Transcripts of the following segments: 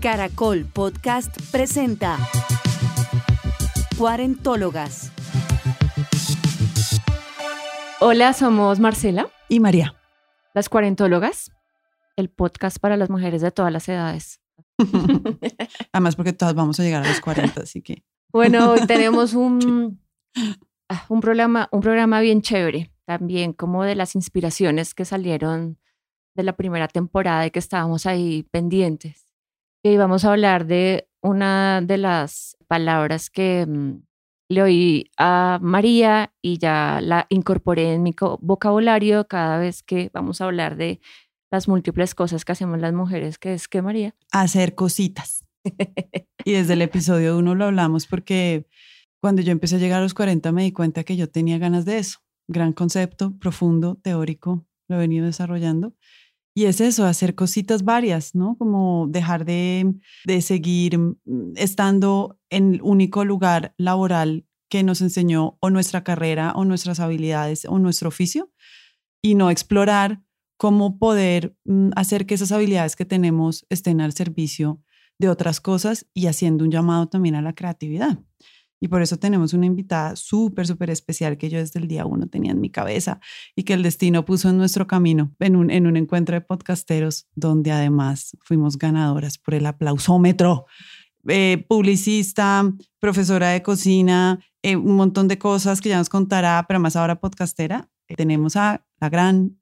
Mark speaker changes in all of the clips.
Speaker 1: Caracol Podcast presenta Cuarentólogas.
Speaker 2: Hola, somos Marcela
Speaker 3: y María.
Speaker 2: Las Cuarentólogas, el podcast para las mujeres de todas las edades.
Speaker 3: Además, porque todas vamos a llegar a los 40, así que.
Speaker 2: Bueno, hoy tenemos un, ah, un, programa, un programa bien chévere, también como de las inspiraciones que salieron de la primera temporada y que estábamos ahí pendientes. Y vamos a hablar de una de las palabras que mm, le oí a María y ya la incorporé en mi vocabulario cada vez que vamos a hablar de las múltiples cosas que hacemos las mujeres, que es que María.
Speaker 3: Hacer cositas. y desde el episodio uno lo hablamos porque cuando yo empecé a llegar a los 40 me di cuenta que yo tenía ganas de eso. Gran concepto, profundo, teórico, lo he venido desarrollando. Y es eso, hacer cositas varias, ¿no? Como dejar de, de seguir mm, estando en el único lugar laboral que nos enseñó o nuestra carrera o nuestras habilidades o nuestro oficio y no explorar cómo poder mm, hacer que esas habilidades que tenemos estén al servicio de otras cosas y haciendo un llamado también a la creatividad. Y por eso tenemos una invitada súper, súper especial que yo desde el día uno tenía en mi cabeza y que el destino puso en nuestro camino en un, en un encuentro de podcasteros donde además fuimos ganadoras por el aplausómetro. Eh, publicista, profesora de cocina, eh, un montón de cosas que ya nos contará, pero más ahora podcastera. Eh, tenemos a la gran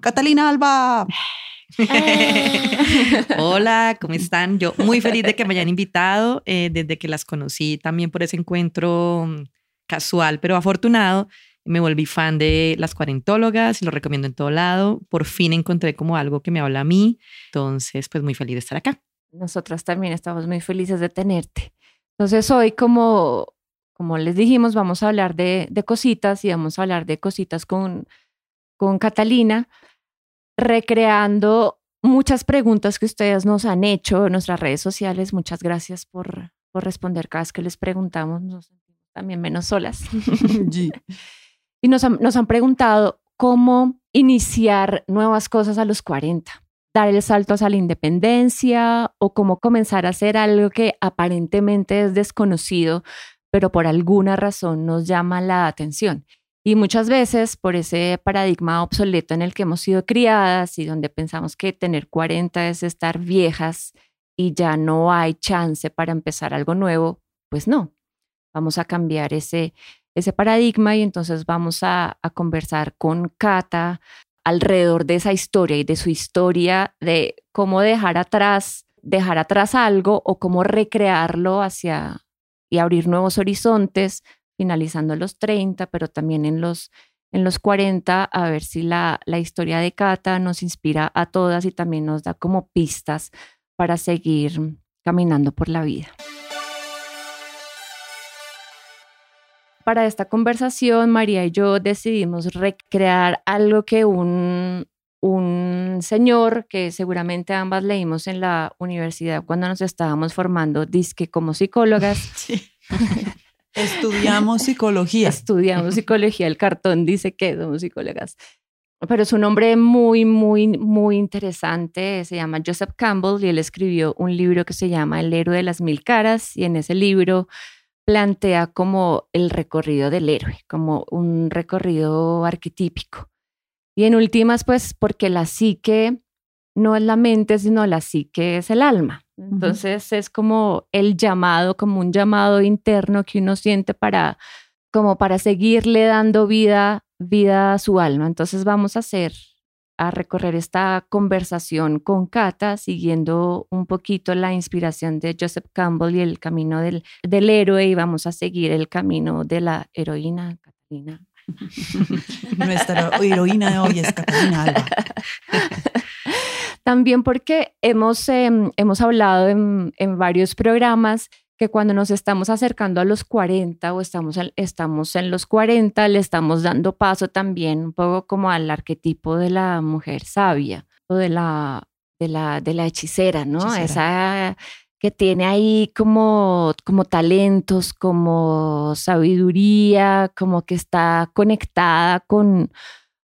Speaker 3: Catalina Alba.
Speaker 4: Hola, ¿cómo están? Yo muy feliz de que me hayan invitado eh, desde que las conocí también por ese encuentro mm, casual, pero afortunado. Me volví fan de las cuarentólogas y lo recomiendo en todo lado. Por fin encontré como algo que me habla a mí. Entonces, pues muy feliz de estar acá.
Speaker 2: Nosotras también estamos muy felices de tenerte. Entonces, hoy, como, como les dijimos, vamos a hablar de, de cositas y vamos a hablar de cositas con, con Catalina recreando muchas preguntas que ustedes nos han hecho en nuestras redes sociales. Muchas gracias por, por responder cada vez que les preguntamos. Nos sentimos también menos solas. y nos han, nos han preguntado cómo iniciar nuevas cosas a los 40, dar el salto hacia la independencia o cómo comenzar a hacer algo que aparentemente es desconocido, pero por alguna razón nos llama la atención. Y muchas veces por ese paradigma obsoleto en el que hemos sido criadas y donde pensamos que tener 40 es estar viejas y ya no hay chance para empezar algo nuevo, pues no. Vamos a cambiar ese, ese paradigma y entonces vamos a, a conversar con Cata alrededor de esa historia y de su historia de cómo dejar atrás, dejar atrás algo o cómo recrearlo hacia y abrir nuevos horizontes finalizando los 30, pero también en los, en los 40, a ver si la, la historia de Cata nos inspira a todas y también nos da como pistas para seguir caminando por la vida. Para esta conversación, María y yo decidimos recrear algo que un, un señor que seguramente ambas leímos en la universidad cuando nos estábamos formando, disque como psicólogas. Sí.
Speaker 3: Estudiamos psicología.
Speaker 2: Estudiamos psicología. El cartón dice que somos psicólogas. Pero es un hombre muy, muy, muy interesante. Se llama Joseph Campbell y él escribió un libro que se llama El héroe de las mil caras. Y en ese libro plantea como el recorrido del héroe, como un recorrido arquetípico. Y en últimas, pues, porque la psique no es la mente, sino la psique es el alma. Entonces es como el llamado, como un llamado interno que uno siente para, como para seguirle dando vida, vida a su alma. Entonces vamos a hacer, a recorrer esta conversación con Cata, siguiendo un poquito la inspiración de Joseph Campbell y el camino del, del héroe y vamos a seguir el camino de la heroína Catalina.
Speaker 3: Nuestra heroína de hoy es Catalina Alba.
Speaker 2: También porque hemos, em, hemos hablado en, en, varios programas que cuando nos estamos acercando a los 40 o estamos en, estamos en los 40, le estamos dando paso también un poco como al arquetipo de la mujer sabia o de la, de la, de la hechicera, ¿no? Esa que tiene ahí como, como talentos, como sabiduría, como que está conectada con,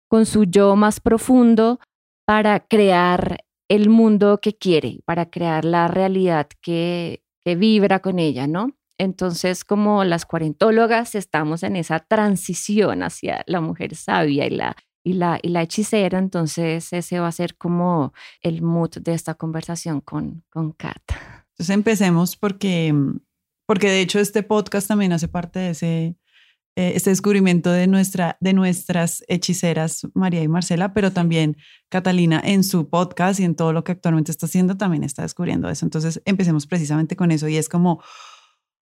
Speaker 2: con su yo más profundo para crear el mundo que quiere, para crear la realidad que, que vibra con ella, ¿no? Entonces, como las cuarentólogas, estamos en esa transición hacia la mujer sabia y la, y la, y la hechicera, entonces ese va a ser como el mood de esta conversación con, con Kat.
Speaker 3: Entonces empecemos porque, porque de hecho este podcast también hace parte de ese, eh, este descubrimiento de, nuestra, de nuestras hechiceras, María y Marcela, pero también Catalina en su podcast y en todo lo que actualmente está haciendo también está descubriendo eso. Entonces empecemos precisamente con eso y es como,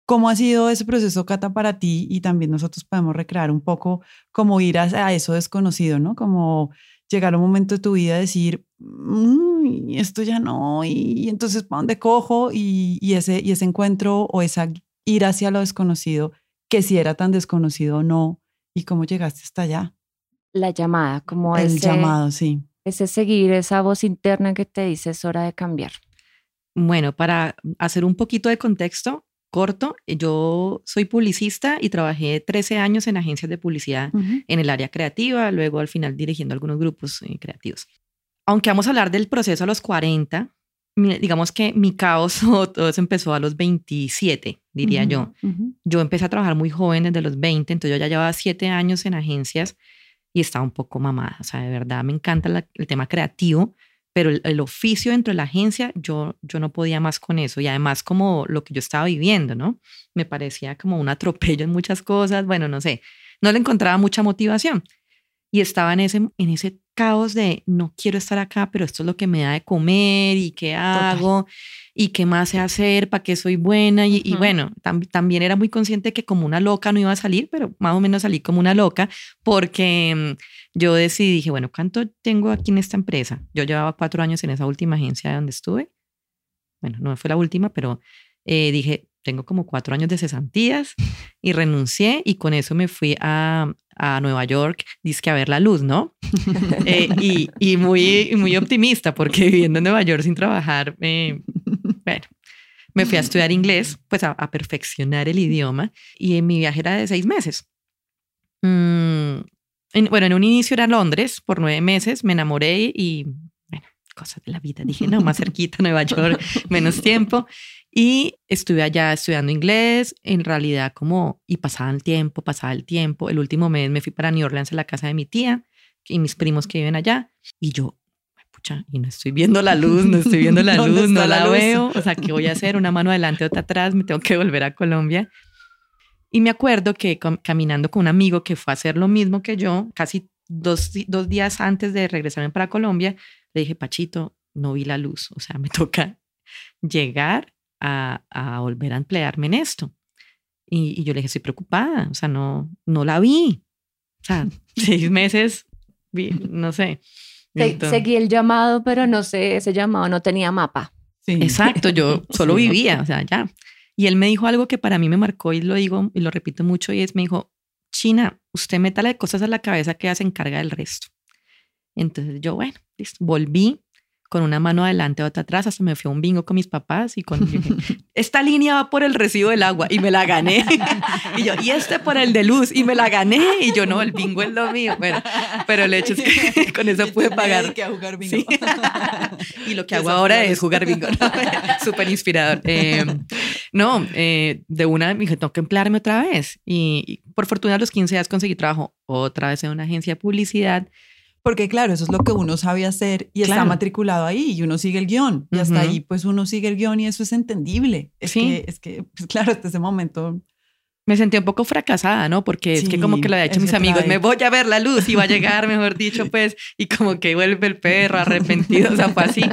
Speaker 3: ¿cómo ha sido ese proceso, Cata, para ti? Y también nosotros podemos recrear un poco cómo ir a, eso desconocido, ¿no? Como llegar a un momento de tu vida y decir, mm, esto ya no, y, entonces, ¿para dónde cojo? Y, y, ese, y ese encuentro o esa ir hacia lo desconocido, que si era tan desconocido o no, y cómo llegaste hasta allá.
Speaker 2: La llamada, como
Speaker 3: el llamado, sí.
Speaker 2: Ese seguir, esa voz interna que te dice es hora de cambiar.
Speaker 4: Bueno, para hacer un poquito de contexto, corto, yo soy publicista y trabajé 13 años en agencias de publicidad en el área creativa, luego al final dirigiendo algunos grupos eh, creativos. Aunque vamos a hablar del proceso a los 40, digamos que mi caos todo eso empezó a los 27, diría yo. Yo empecé a trabajar muy joven, desde los 20, entonces yo ya llevaba 7 años en agencias y estaba un poco mamada. O sea, de verdad me encanta el tema creativo, pero el, oficio dentro de la agencia, yo, yo no podía más con eso. Y además como lo que yo estaba viviendo, ¿no? Me parecía como un atropello en muchas cosas. Bueno, no sé, no le encontraba mucha motivación. Y estaba en ese, en ese caos de no quiero estar acá, pero esto es lo que me da de comer y qué hago y qué más sé hacer, para qué soy buena. Y, bueno, también era muy consciente que como una loca no iba a salir, pero más o menos salí como una loca porque mm, yo decidí, dije, bueno, ¿cuánto tengo aquí en esta empresa? Yo llevaba cuatro años en esa última agencia donde estuve. Bueno, no fue la última, pero eh, dije, tengo como cuatro años de cesantías y renuncié y con eso me fui a, a Nueva York, que a ver la luz, ¿no? Eh, y, y, muy, muy optimista porque viviendo en Nueva York sin trabajar, eh, bueno, me fui a estudiar inglés, pues a, perfeccionar el idioma y en mi viaje era de seis meses. Mm, bueno, en un inicio era Londres por nueve meses, me enamoré y, cosas de la vida, dije, no, más cerquita, Nueva York, menos tiempo. Y estuve allá estudiando inglés, en realidad como, y pasaba el tiempo, pasaba el tiempo. El último mes me fui para New Orleans a la casa de mi tía y mis primos que viven allá. Y yo, pucha, y no estoy viendo la luz, no estoy viendo la luz, no la, veo. O sea, ¿qué voy a hacer? Una mano adelante, otra atrás, me tengo que volver a Colombia. Y me acuerdo que caminando con un amigo que fue a hacer lo mismo que yo, casi dos, dos días antes de regresarme para Colombia, le dije, Pachito, no vi la luz. O sea, me toca llegar a, volver a emplearme en esto. Y, yo le dije, estoy preocupada, o sea, no, no la vi. O sea, seis meses, no sé.
Speaker 2: Seguí el llamado, pero no sé, ese llamado no tenía mapa.
Speaker 4: Exacto, yo solo vivía, o sea, ya. Y él me dijo algo que para mí me marcó y lo digo y lo repito mucho y es, me dijo, China, usted métale cosas a la cabeza que ya se encarga del resto. Entonces yo, bueno, listo, volví con una mano adelante, otra atrás, hasta me fui a un bingo con mis papás y con esta línea va por el recibo del agua y me la gané. y yo, y este por el de luz y me la gané. Y yo, no, el bingo es lo mío. Bueno, pero el hecho es que con eso pude pagar.
Speaker 3: Que a jugar bingo.
Speaker 4: y lo que hago ahora es jugar bingo. Súper inspirador. Em, no, eh, de una me dije, tengo que emplearme otra vez. Y, y por fortuna a los 15 años conseguí trabajo otra vez en una agencia de publicidad
Speaker 3: porque claro, eso es lo que uno sabe hacer y está matriculado ahí y uno sigue el guion. Y hasta ahí pues uno sigue el guion y eso es entendible. Es que, es que pues, claro, hasta ese momento...
Speaker 4: Me sentí un poco fracasada, ¿no? Porque es que como que lo había hecho mis amigos, me voy a ver la luz y va a llegar, mejor dicho, pues, y como que vuelve el perro arrepentido, o sea, fue así.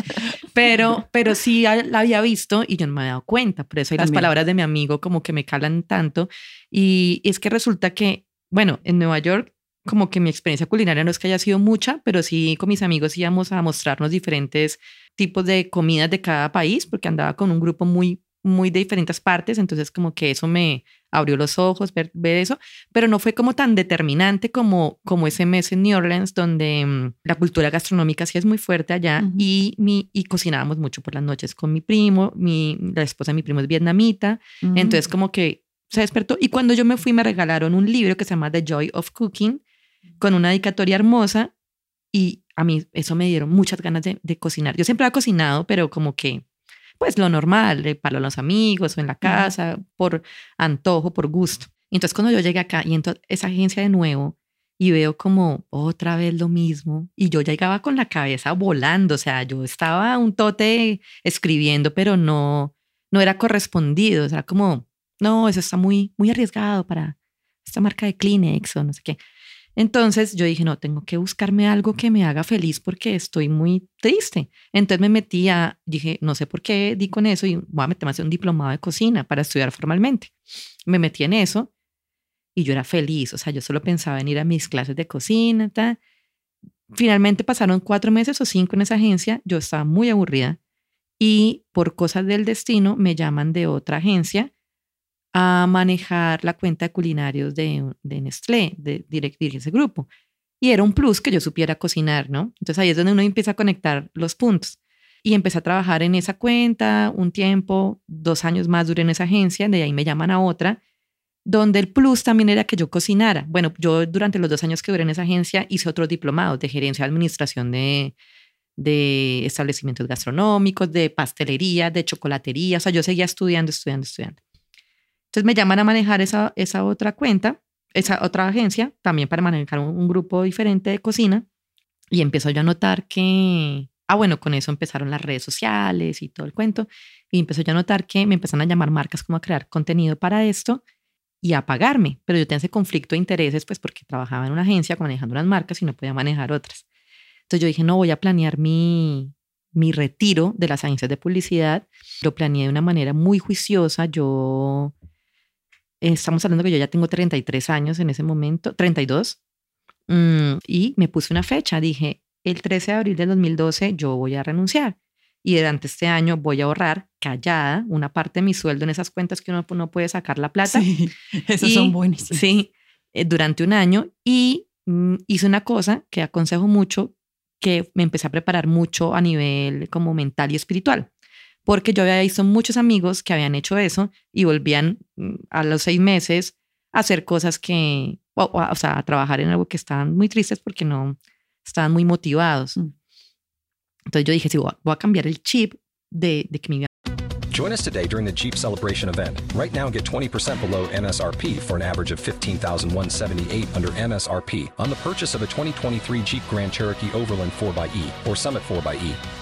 Speaker 4: Pero, pero sí la había visto y yo no me había dado cuenta. Por eso las palabras de mi amigo como que me calan tanto. Y es que resulta que, bueno, en Nueva York como que mi experiencia culinaria no es que haya sido mucha, pero sí con mis amigos íbamos a mostrarnos diferentes tipos de comidas de cada país, porque andaba con un grupo muy, muy de diferentes partes, entonces como que eso me abrió los ojos, ver, ver eso, pero no fue como tan determinante como, como ese mes en New Orleans, donde mm, la cultura gastronómica sí es muy fuerte allá y, mi, y cocinábamos mucho por las noches con mi primo, mi, la esposa de mi primo es vietnamita, entonces como que se despertó y cuando yo me fui me regalaron un libro que se llama The Joy of Cooking, con una dedicatoria hermosa y a mí eso me dieron muchas ganas de, de cocinar. Yo siempre había cocinado, pero como que, pues lo normal, de para los amigos o en la casa, por antojo, por gusto. Entonces cuando yo llegué acá y entro esa agencia de nuevo y veo como otra vez lo mismo y yo llegaba con la cabeza volando, o sea, yo estaba un tote escribiendo, pero no, no era correspondido, o sea, como, no, eso está muy, muy arriesgado para esta marca de Kleenex o no sé qué. Entonces yo dije, no, tengo que buscarme algo que me haga feliz porque estoy muy triste. Entonces me metí a, dije, no sé por qué di con eso y voy a meterme a hacer un diplomado de cocina para estudiar formalmente. Me metí en eso y yo era feliz, o sea, yo solo pensaba en ir a mis clases de cocina. Finalmente pasaron cuatro meses o cinco en esa agencia, yo estaba muy aburrida y por cosas del destino me llaman de otra agencia a manejar la cuenta de culinarios de, de Nestlé, de dirigir ese grupo. Y era un plus que yo supiera cocinar, ¿no? Entonces ahí es donde uno empieza a conectar los puntos. Y empecé a trabajar en esa cuenta un tiempo, dos años más duré en esa agencia, de ahí me llaman a otra, donde el plus también era que yo cocinara. Bueno, yo durante los dos años que duré en esa agencia hice otros diplomados de gerencia de administración de, de establecimientos gastronómicos, de pastelería, de chocolatería. O sea, yo seguía estudiando, estudiando, estudiando. Entonces me llaman a manejar esa, esa otra cuenta, esa otra agencia, también para manejar un, grupo diferente de cocina. Y empiezo yo a notar que, ah, bueno, con eso empezaron las redes sociales y todo el cuento. Y empezó yo a notar que me empezaron a llamar marcas como a crear contenido para esto y a pagarme. Pero yo tenía ese conflicto de intereses, pues porque trabajaba en una agencia manejando unas marcas y no podía manejar otras. Entonces yo dije, no, voy a planear mi, mi retiro de las agencias de publicidad. Lo planeé de una manera muy juiciosa. Yo estamos hablando que yo ya tengo 33 años en ese momento, 32, mm, y me puse una fecha, dije, el 13 de abril del 2012 yo voy a renunciar y durante este año voy a ahorrar callada una parte de mi sueldo en esas cuentas que uno no puede sacar la plata.
Speaker 3: Sí, esas son buenísimas.
Speaker 4: Sí, eh, durante un año y mm, hice una cosa que aconsejo mucho, que me empecé a preparar mucho a nivel como mental y espiritual porque yo había visto muchos amigos que habían hecho eso y volvían mm, a los seis meses a hacer cosas que, o, sea, a trabajar en algo que estaban muy tristes porque no estaban muy motivados. Mm. Entonces yo dije, sí, voy a, cambiar el chip de, de que mi
Speaker 5: Join us today during the Jeep Celebration event. Right now, get 20% below MSRP for an average of 15178 under MSRP on the purchase of a 2023 Jeep Grand Cherokee Overland 4xE or Summit 4xE.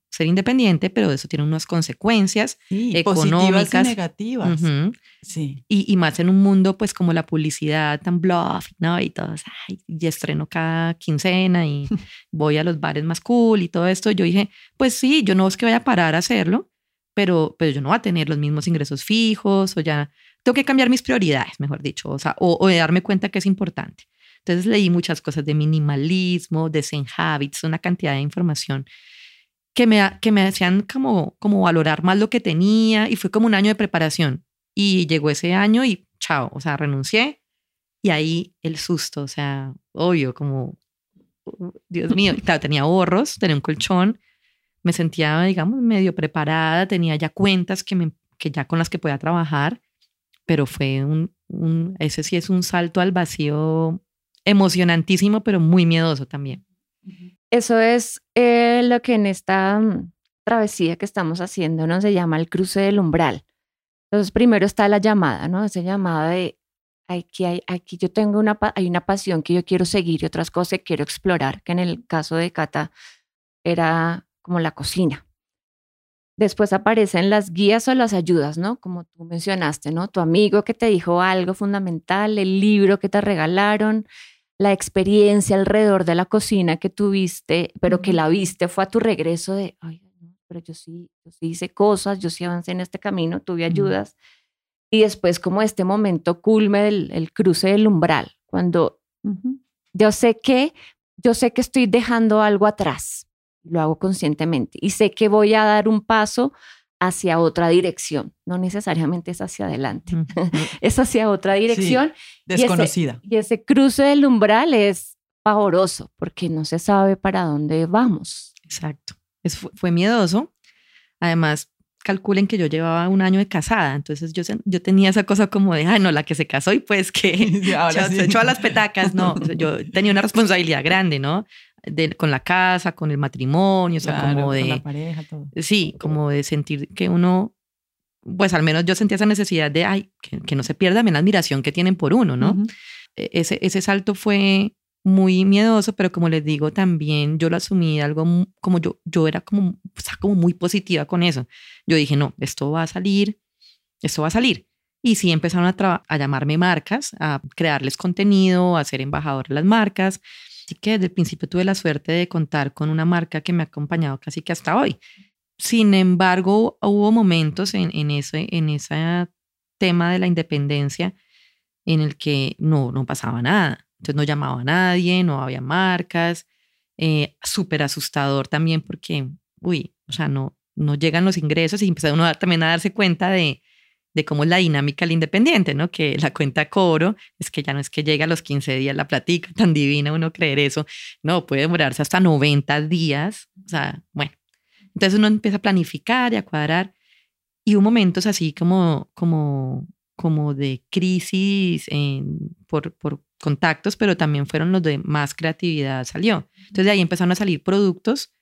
Speaker 4: ser independiente, pero eso tiene unas consecuencias
Speaker 3: sí,
Speaker 4: económicas.
Speaker 3: y negativas.
Speaker 4: Uh -huh.
Speaker 3: Sí.
Speaker 4: Y, y, más en un mundo pues como la publicidad tan bluff, ¿no? Y todos, ay, y estreno cada quincena y voy a los bares más cool y todo esto. Yo dije, pues sí, yo no es que vaya a parar a hacerlo, pero, pero yo no voy a tener los mismos ingresos fijos o ya tengo que cambiar mis prioridades, mejor dicho, o, sea, o, o de darme cuenta que es importante. Entonces leí muchas cosas de minimalismo, de Zen Habits, una cantidad de información que me, que me hacían como, como valorar más lo que tenía y fue como un año de preparación. Y llegó ese año y chao, o sea, renuncié y ahí el susto, o sea, obvio, como, Dios mío, claro, tenía ahorros, tenía un colchón, me sentía, digamos, medio preparada, tenía ya cuentas que, me, que ya con las que podía trabajar, pero fue un, un, ese sí es un salto al vacío emocionantísimo, pero muy miedoso también.
Speaker 2: Eso es eh, lo que en esta mm, travesía que estamos haciendo ¿no? se llama el cruce del umbral. Entonces, primero está la llamada, ¿no? Esa llamada de aquí, hay, aquí yo tengo una, hay una pasión que yo quiero seguir y otras cosas que quiero explorar, que en el caso de Cata era como la cocina. después aparecen las guías o las ayudas, ¿no? Como tú mencionaste, ¿no? Tu amigo que te dijo algo fundamental, el libro que te regalaron, la experiencia alrededor de la cocina que tuviste, pero que la viste fue a tu regreso de, ay, pero yo sí, yo sí hice cosas, yo sí avancé en este camino, tuve ayudas. Y después como este momento culme del el cruce del umbral, cuando yo sé que, yo sé que estoy dejando algo atrás, lo hago conscientemente, y sé que voy a dar un paso hacia otra dirección, no necesariamente es hacia adelante, es hacia otra dirección.
Speaker 3: desconocida.
Speaker 2: Y ese, cruce del umbral es pavoroso porque no se sabe para dónde vamos.
Speaker 4: Exacto. fue miedoso. Además, calculen que yo llevaba un año de casada, entonces yo, yo tenía esa cosa como de, ah, no, la que se casó y pues que se echó a las petacas, no, yo tenía una responsabilidad grande, ¿no? Con la casa, con el matrimonio, o sea, como de...
Speaker 3: Con la pareja, todo.
Speaker 4: Sí, como de sentir que uno, pues al menos yo sentía esa necesidad de, ay, que, no se pierda la admiración que tienen por uno, ¿no? E, ese, ese salto fue muy miedoso, pero como les digo, también yo lo asumí algo como yo, yo era como, o sea, como muy positiva con eso. Yo dije, no, esto va a salir, esto va a salir. Y sí empezaron a, a llamarme marcas, a crearles contenido, a ser embajador de las marcas. Así que desde el principio tuve la suerte de contar con una marca que me ha acompañado casi que hasta hoy. Sin embargo, hubo momentos en, en ese, en ese tema de la independencia en el que no, no pasaba nada. Entonces no llamaba a nadie, no había marcas. Eh, Súper asustador también porque, uy, o sea, no, no llegan los ingresos y empieza uno también a darse cuenta de, de cómo es la dinámica del independiente, ¿no? Que la cuenta coro es que ya no es que llega a los 15 días la platica, tan divina uno creer eso, no, puede demorarse hasta 90 días, o sea, bueno. Entonces uno empieza a planificar y a cuadrar y hubo momentos así como, como, como de crisis por, por contactos, pero también fueron los de más creatividad salió. Entonces de ahí empezaron a salir productos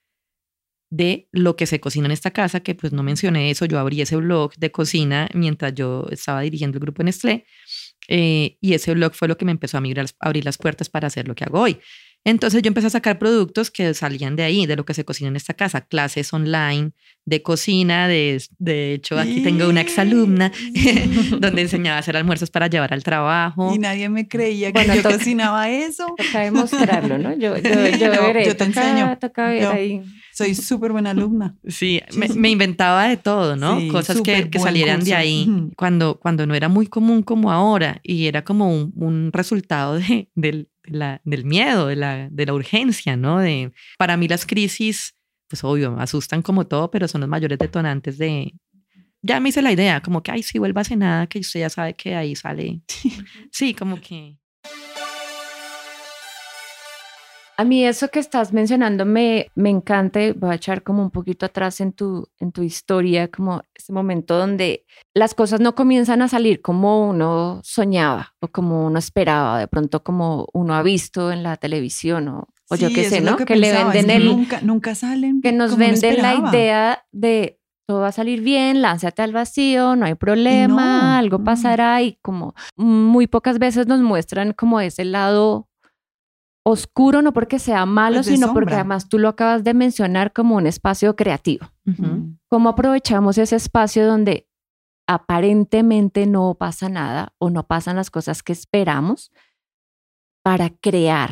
Speaker 4: de lo que se cocina en esta casa, que pues no mencioné eso, yo abrí ese blog de cocina mientras yo estaba dirigiendo el grupo Nestlé eh, y ese blog fue lo que me empezó a, a abrir las puertas para hacer lo que hago hoy. Entonces yo empecé a sacar productos que salían de ahí, de lo que se cocina en esta casa, clases online de cocina, de, de hecho aquí tengo una exalumna donde enseñaba a hacer almuerzos para llevar al trabajo.
Speaker 3: Y nadie me creía que yo cocinaba eso.
Speaker 2: Toca demostrarlo, ¿no? Yo, yo, yo,
Speaker 3: te enseño. Soy súper buena alumna.
Speaker 4: Sí, me, inventaba de todo, ¿no? Cosas que, que salieran de ahí cuando, cuando no era muy común como ahora y era como un, un resultado de, del, del miedo, de la, de la urgencia, ¿no? De, para mí las crisis, pues obvio, asustan como todo, pero son los mayores detonantes de... Ya me hice la idea, como que, ay, si vuelva a nada, que usted ya sabe que ahí sale. Sí, como que...
Speaker 2: A mí eso que estás mencionando me, me encanta, voy a echar como un poquito atrás en tu, en tu historia, como ese momento donde las cosas no comienzan a salir como uno soñaba o como uno esperaba, de pronto como uno ha visto en la televisión o, o yo qué sé, ¿no?
Speaker 3: Que, le venden el... Nunca, nunca salen.
Speaker 2: Que nos venden la idea de todo va a salir bien, lánzate al vacío, no hay problema, algo pasará y como muy pocas veces nos muestran como ese lado oscuro no porque sea malo, pues sino porque además tú lo acabas de mencionar como un espacio creativo. ¿Cómo aprovechamos ese espacio donde aparentemente no pasa nada o no pasan las cosas que esperamos para crear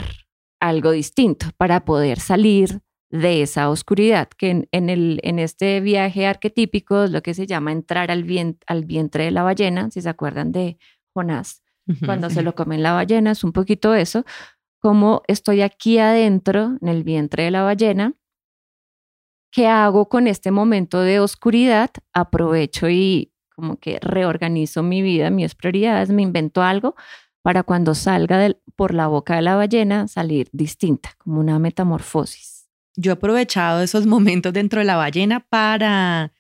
Speaker 2: algo distinto, para poder salir de esa oscuridad, que en, el, en este viaje arquetípico es lo que se llama entrar al, al vientre de la ballena, si se acuerdan de Jonás, cuando se lo comen la ballena, es un poquito eso, como estoy aquí adentro, en el vientre de la ballena, ¿qué hago con este momento de oscuridad? Aprovecho y como que reorganizo mi vida, mis prioridades, me invento algo para cuando salga por la boca de la ballena salir distinta, como una metamorfosis.
Speaker 4: Yo he aprovechado esos momentos dentro de la ballena para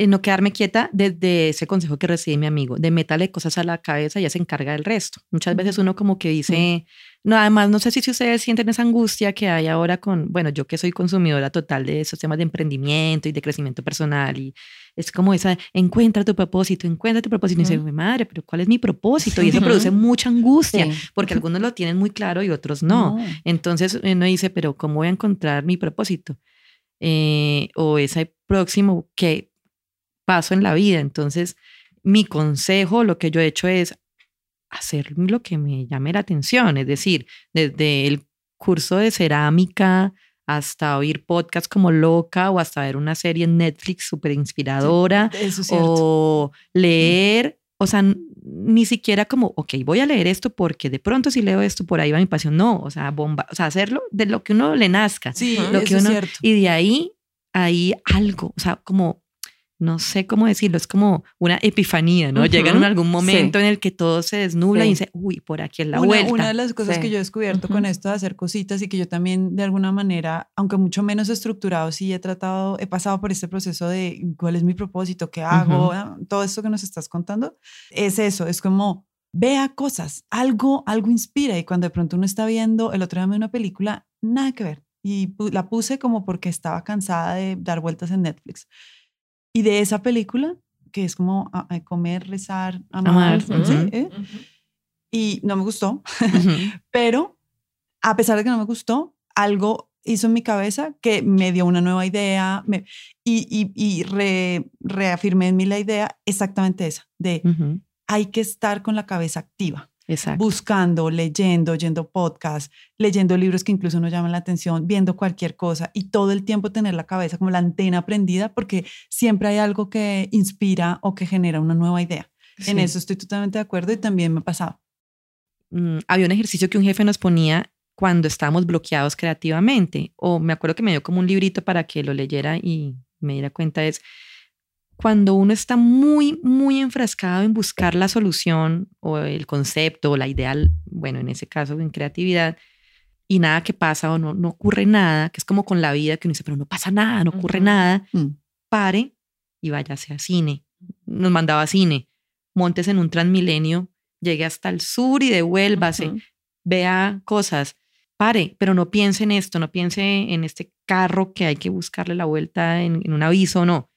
Speaker 4: eh, no quedarme quieta desde ese consejo que recibí mi amigo, de métale cosas a la cabeza y ya se encarga del resto. Muchas veces uno como que dice, no, además no sé si, si ustedes sienten esa angustia que hay ahora con, bueno, yo que soy consumidora total de esos temas de emprendimiento y de crecimiento personal y es como esa, encuentra tu propósito, encuentra tu propósito y dice, madre, pero ¿cuál es mi propósito? Y eso produce mucha angustia porque algunos lo tienen muy claro y otros no. Entonces uno dice, pero ¿cómo voy a encontrar mi propósito? Eh, o ese próximo que paso en la vida. Entonces, mi consejo, lo que yo he hecho es hacer lo que me llame la atención, es decir, desde el curso de cerámica hasta oír podcast como loca o hasta ver una serie en Netflix súper inspiradora
Speaker 3: Eso es
Speaker 4: o leer, o sea, ni siquiera como, ok, voy a leer esto porque de pronto si leo esto por ahí va mi pasión, no, o sea, bomba, o sea, hacerlo de lo que uno le nazca,
Speaker 3: Sí,
Speaker 4: lo
Speaker 3: eso
Speaker 4: que
Speaker 3: es
Speaker 4: uno,
Speaker 3: cierto.
Speaker 4: y de ahí, ahí algo, o sea, como no sé cómo decirlo, es como una epifanía, ¿no?
Speaker 2: Ujú,
Speaker 4: Llega en algún momento
Speaker 2: sí.
Speaker 4: en el que todo se desnubla y
Speaker 2: Sí.
Speaker 4: dice, uy, por aquí es la
Speaker 3: una,
Speaker 4: vuelta.
Speaker 3: una de las cosas
Speaker 2: Sí.
Speaker 3: que yo he descubierto con esto de hacer cositas y que yo también de alguna manera, aunque mucho menos estructurado, sí he tratado, he pasado por este proceso de cuál es mi propósito, qué hago,
Speaker 4: Ujú.
Speaker 3: ah, todo esto que nos estás contando, es eso, es como vea cosas, algo, algo inspira y cuando de pronto uno está viendo, el otro día me vi una película, nada que ver y la puse como porque estaba cansada de dar vueltas en Netflix. Y de esa película, que es como ah, ah, comer, rezar, amar,
Speaker 4: Amar,
Speaker 3: ¿sí?
Speaker 4: ujú.
Speaker 3: ¿eh? y no me gustó,
Speaker 4: Ujú.
Speaker 3: pero a pesar de que no me gustó, algo hizo en mi cabeza que me dio una nueva idea me- y, y, y re- reafirmé en mí la idea exactamente esa, de hay que estar con la cabeza activa,
Speaker 4: Exacto.
Speaker 3: buscando, leyendo, oyendo podcasts, leyendo libros que incluso nos llaman la atención, viendo cualquier cosa y todo el tiempo tener la cabeza como la antena prendida porque siempre hay algo que inspira o que genera una nueva idea. En
Speaker 4: Sí.
Speaker 3: eso estoy totalmente de acuerdo y también me ha pasado.
Speaker 4: mm, había un ejercicio que un jefe nos ponía cuando estábamos bloqueados creativamente, o me acuerdo que me dio como un librito para que lo leyera y me diera cuenta, es cuando uno está muy, muy enfrascado en buscar la solución o el concepto o la idea, bueno, en ese caso en creatividad, y nada que pasa o no, no ocurre nada, que es como con la vida que uno dice, pero no pasa nada, no ocurre nada,
Speaker 3: Mm.
Speaker 4: pare y váyase a cine. Nos mandaba a cine, montes en un transmilenio, llegue hasta el sur y devuélvase, vea cosas, pare, pero no piense en esto, no piense en este carro que hay que buscarle la vuelta en, en un aviso, no.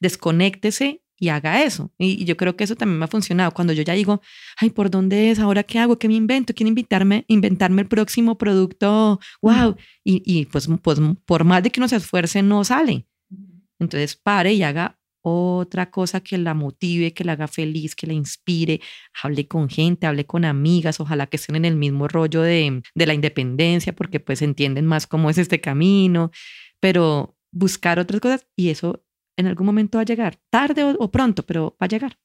Speaker 4: Desconéctese y haga eso. Y, yo creo que eso también me ha funcionado. Cuando yo ya digo, ay, ¿por dónde es? ¿Ahora qué hago? ¿Qué me invento? ¿Quiero invitarme, inventarme el próximo producto? ¡Wow! Y, y pues, pues por más de que uno se esfuerce, no sale. Entonces pare y haga otra cosa que la motive, que la haga feliz, que la inspire. Hable con gente, hable con amigas, ojalá que estén en el mismo rollo de, de la independencia, porque pues entienden más cómo es este camino, pero buscar otras cosas y eso en algún momento va a llegar, tarde o, o pronto, pero va a llegar.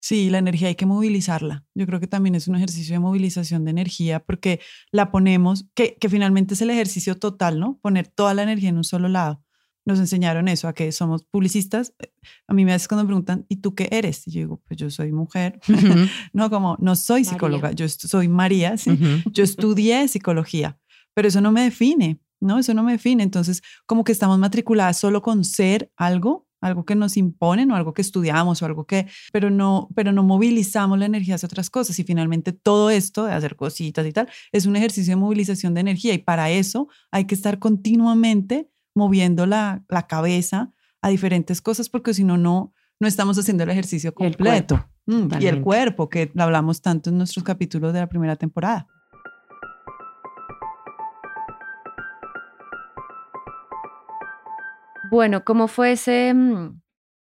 Speaker 3: Sí, la energía hay que movilizarla. Yo creo que también es un ejercicio de movilización de energía porque la ponemos, que, que finalmente es el ejercicio total, ¿no? Poner toda la energía en un solo lado. Nos enseñaron eso, a que somos publicistas. A mí me hace cuando me preguntan, ¿y tú qué eres? Y yo digo, pues yo soy mujer.
Speaker 4: Ujú,
Speaker 3: no, como, no soy
Speaker 2: María.
Speaker 3: psicóloga, yo est- soy María, ¿sí?
Speaker 4: ujú.
Speaker 3: Yo estudié psicología, pero eso no me define, ¿no? Eso no me define. Entonces, como que estamos matriculadas solo con ser algo, algo que nos imponen o algo que estudiamos o algo que, pero no, pero no movilizamos la energía hacia otras cosas. Y finalmente todo esto de hacer cositas y tal es un ejercicio de movilización de energía y para eso hay que estar continuamente moviendo la, la cabeza a diferentes cosas porque si no, no, no estamos haciendo el ejercicio
Speaker 2: Y el
Speaker 3: completo. Mm, y el cuerpo, que lo hablamos tanto en nuestros capítulos de la primera temporada.
Speaker 2: Bueno, ¿cómo fue ese mm,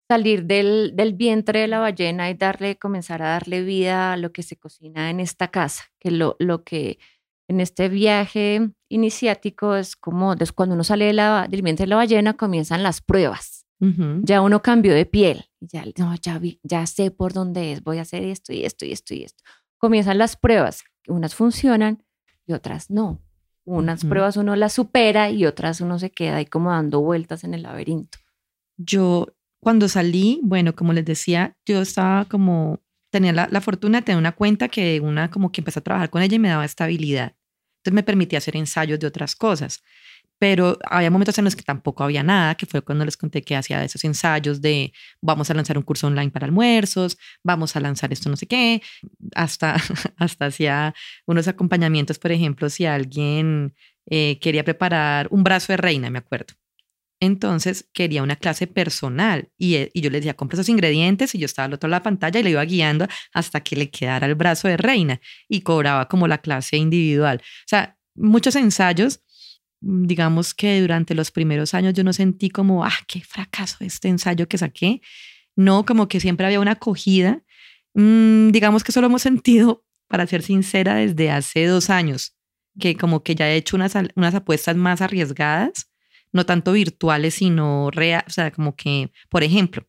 Speaker 2: salir del, del vientre de la ballena y darle, comenzar a darle vida a lo que se cocina en esta casa? Que lo, lo que en este viaje iniciático es como des- cuando uno sale de la- del vientre de la ballena comienzan las pruebas. Ya uno cambió de piel. Ya, no, ya, vi- ya sé por dónde es, voy a hacer esto y esto y esto y esto. Comienzan las pruebas. Unas funcionan y otras no. Unas pruebas uno las supera y otras uno se queda ahí como dando vueltas en el laberinto.
Speaker 4: Yo cuando salí, bueno, como les decía, yo estaba como, tenía la, la fortuna de tener una cuenta que una como que empecé a trabajar con ella y me daba estabilidad. Entonces me permitía hacer ensayos de otras cosas. Pero había momentos en los que tampoco había nada, que fue cuando les conté que hacía esos ensayos de vamos a lanzar un curso online para almuerzos, vamos a lanzar esto no sé qué, hasta, hasta hacía unos acompañamientos, por ejemplo, si alguien eh, quería preparar un brazo de reina, me acuerdo. Entonces quería una clase personal y, eh, y yo le decía, compra esos ingredientes y yo estaba al otro lado de la pantalla y le iba guiando hasta que le quedara el brazo de reina y cobraba como la clase individual. O sea, muchos ensayos, digamos que durante los primeros años yo no sentí como, ah, qué fracaso este ensayo que saqué. no, como que siempre había una acogida. Mm, digamos que eso lo hemos sentido, para ser sincera, desde hace dos años, que como que ya he hecho unas, unas apuestas más arriesgadas, no tanto virtuales, sino real, o sea, como que, por ejemplo,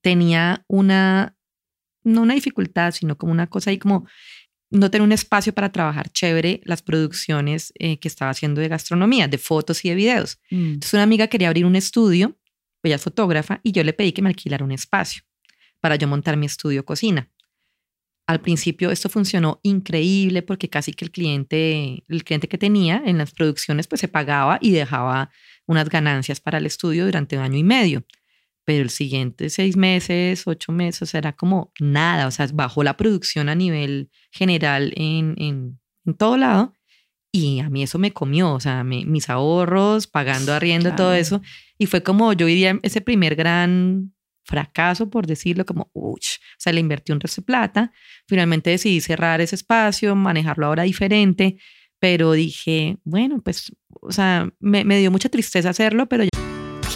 Speaker 4: tenía una, no una dificultad, sino como una cosa ahí como no tener un espacio para trabajar chévere las producciones eh, que estaba haciendo de gastronomía, de fotos y de videos.
Speaker 3: Mm.
Speaker 4: Entonces una amiga quería abrir un estudio, ella es fotógrafa, y yo le pedí que me alquilara un espacio para yo montar mi estudio cocina. Al principio esto funcionó increíble porque casi que el cliente, el cliente que tenía en las producciones pues se pagaba y dejaba unas ganancias para el estudio durante un año y medio pero el siguiente seis meses, ocho meses, era como nada, o sea, bajó la producción a nivel general en, en, en todo lado y a mí eso me comió, o sea, mis ahorros, pagando arriendo, todo eso, y fue como yo diría ese primer gran fracaso, por decirlo, como, uy, o sea, le invertí un resto de plata, finalmente decidí cerrar ese espacio, manejarlo ahora diferente, pero dije, bueno, pues, o sea, me, me dio mucha tristeza hacerlo, pero...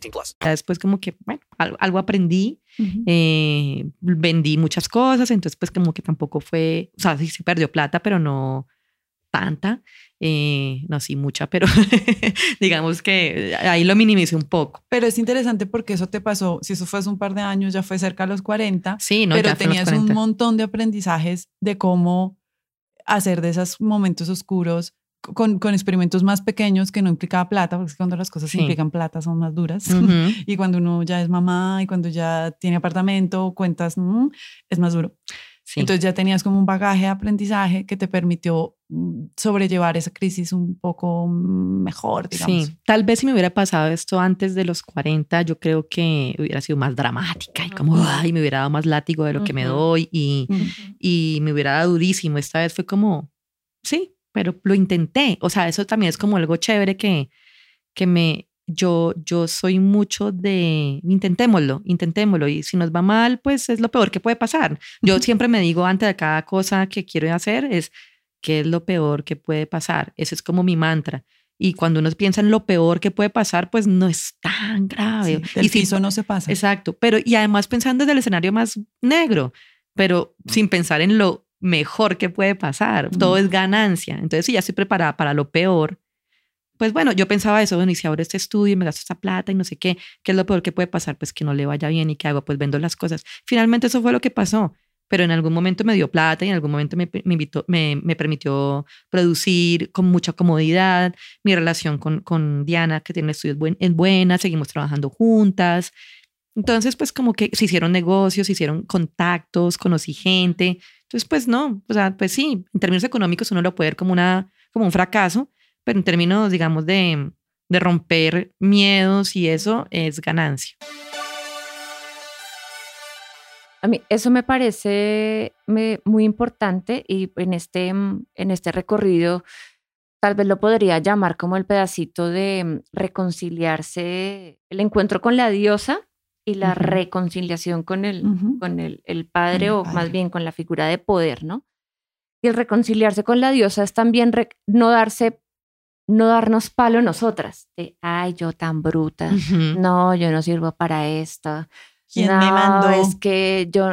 Speaker 6: 18 plus.
Speaker 4: Después, como que, bueno, algo, algo aprendí, uh -huh. eh, vendí muchas cosas, entonces, pues, como que tampoco fue, o sea, sí se perdió plata, pero no tanta. Eh, no, sí, mucha, pero digamos que ahí lo minimicé un poco.
Speaker 3: Pero es interesante porque eso te pasó, si eso fue hace un par de años, ya fue cerca a los 40,
Speaker 4: sí, no,
Speaker 3: pero tenías un montón de aprendizajes de cómo hacer de esos momentos oscuros con, con, experimentos más pequeños que no implicaba plata, porque cuando las cosas sí. implican plata son más duras. Uh -huh. y cuando uno ya es mamá y cuando ya tiene apartamento, cuentas, mmm, es más duro. Sí. Entonces ya tenías como un bagaje de aprendizaje que te permitió mm, sobrellevar esa crisis un poco mejor, digamos.
Speaker 4: Sí, tal vez si me hubiera pasado esto antes de los 40, yo creo que hubiera sido más dramática y como, ay, me hubiera dado más látigo de lo uh -huh. que me doy y, uh -huh. y me hubiera dado durísimo. Esta vez fue como, sí, pero lo intenté. O sea, eso también es como algo chévere que, que me, yo, yo soy mucho de intentémoslo, intentémoslo y si nos va mal, pues es lo peor que puede pasar. Yo siempre me digo antes de cada cosa que quiero hacer es qué es lo peor que puede pasar. Ese es como mi mantra. Y cuando uno piensa en lo peor que puede pasar, pues no es tan grave.
Speaker 3: Sí, el
Speaker 4: y
Speaker 3: piso si, no se pasa.
Speaker 4: Exacto. Pero y además pensando desde el escenario más negro, pero sin pensar en lo mejor que puede pasar. Todo es ganancia. Entonces, si ya estoy preparada para lo peor, pues bueno, yo pensaba eso, bueno, y si abro este estudio y me gasto esta plata y no sé qué, ¿qué es lo peor que puede pasar? Pues que no le vaya bien y qué hago, pues vendo las cosas. Finalmente eso fue lo que pasó, pero en algún momento me dio plata y en algún momento me, me, invitó, me, me permitió producir con mucha comodidad. Mi relación con, con Diana, que tiene estudios buen, es buena, seguimos trabajando juntas. Entonces, pues como que se hicieron negocios, se hicieron contactos, conocí gente. Entonces, pues no, o sea, pues sí, en términos económicos uno lo puede ver como, una, como un fracaso, pero en términos, digamos, de, de romper miedos y eso es ganancia.
Speaker 2: A mí eso me parece muy importante y en este, en este recorrido tal vez lo podría llamar como el pedacito de reconciliarse, el encuentro con la diosa y la uh -huh. reconciliación con el, uh -huh. con el, el padre el o padre. más bien con la figura de poder, ¿no? Y el reconciliarse con la diosa es también no darse no darnos palo nosotras, de, ay, yo tan bruta, uh -huh. no, yo no sirvo para esto.
Speaker 3: ¿Quién
Speaker 2: no,
Speaker 3: me mandó?
Speaker 2: Es que yo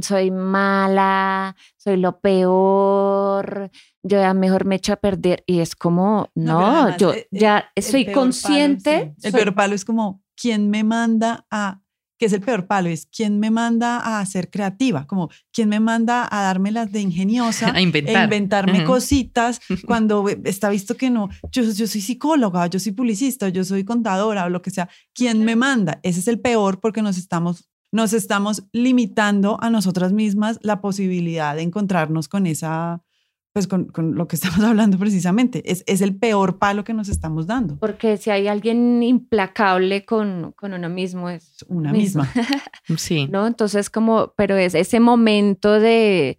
Speaker 2: soy mala, soy lo peor, yo ya mejor me echo a perder. Y es como, no, no yo el, ya soy consciente.
Speaker 3: Palo, sí. El
Speaker 2: soy,
Speaker 3: peor palo es como, ¿quién me manda a que es el peor palo, es quién me manda a ser creativa, como quién me manda a darme las de ingeniosa,
Speaker 4: A inventar.
Speaker 3: e inventarme
Speaker 4: Ujú.
Speaker 3: cositas cuando está visto que no, yo, yo soy psicóloga, yo soy publicista, yo soy contadora o lo que sea, ¿quién me manda? Ese es el peor porque nos estamos, nos estamos limitando a nosotras mismas la posibilidad de encontrarnos con esa, pues con, con lo que estamos hablando precisamente. Es, es el peor palo que nos estamos dando.
Speaker 2: Porque si hay alguien implacable con, con uno mismo es
Speaker 3: Una
Speaker 2: misma.
Speaker 3: misma.
Speaker 4: Sí.
Speaker 2: ¿no? Entonces, como, pero es ese momento de,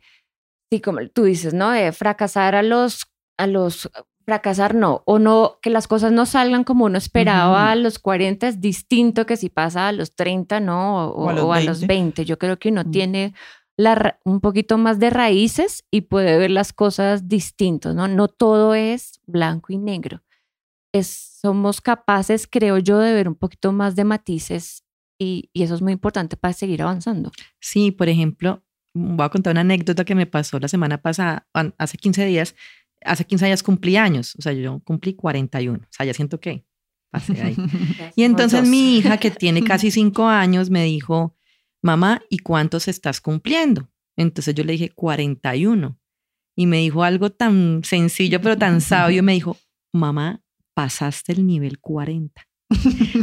Speaker 2: sí, como tú dices, ¿no? De fracasar a los, a los, fracasar no, o no, que las cosas no salgan como uno esperaba a los 40 es distinto que si pasa a los 30, ¿no? O,
Speaker 3: O a los
Speaker 2: o a los
Speaker 3: 20.
Speaker 2: 20. Yo creo que uno
Speaker 3: Mm.
Speaker 2: tiene la, un poquito más de raíces y puede ver las cosas distintos, ¿no? No todo es blanco y negro. Es, somos capaces, creo yo, de ver un poquito más de matices y, y eso es muy importante para seguir avanzando.
Speaker 4: Sí, por ejemplo, voy a contar una anécdota que me pasó la semana pasada, hace 15 días. Hace 15 días cumplí años, o sea, yo cumplí 41, o sea, ya siento que pasé ahí. Y entonces mi hija, que tiene casi 5 años, me dijo, mamá, ¿y cuántos estás cumpliendo? Entonces yo le dije, 41. Y me dijo algo tan sencillo, pero tan sabio, me dijo, mamá, pasaste el nivel 40.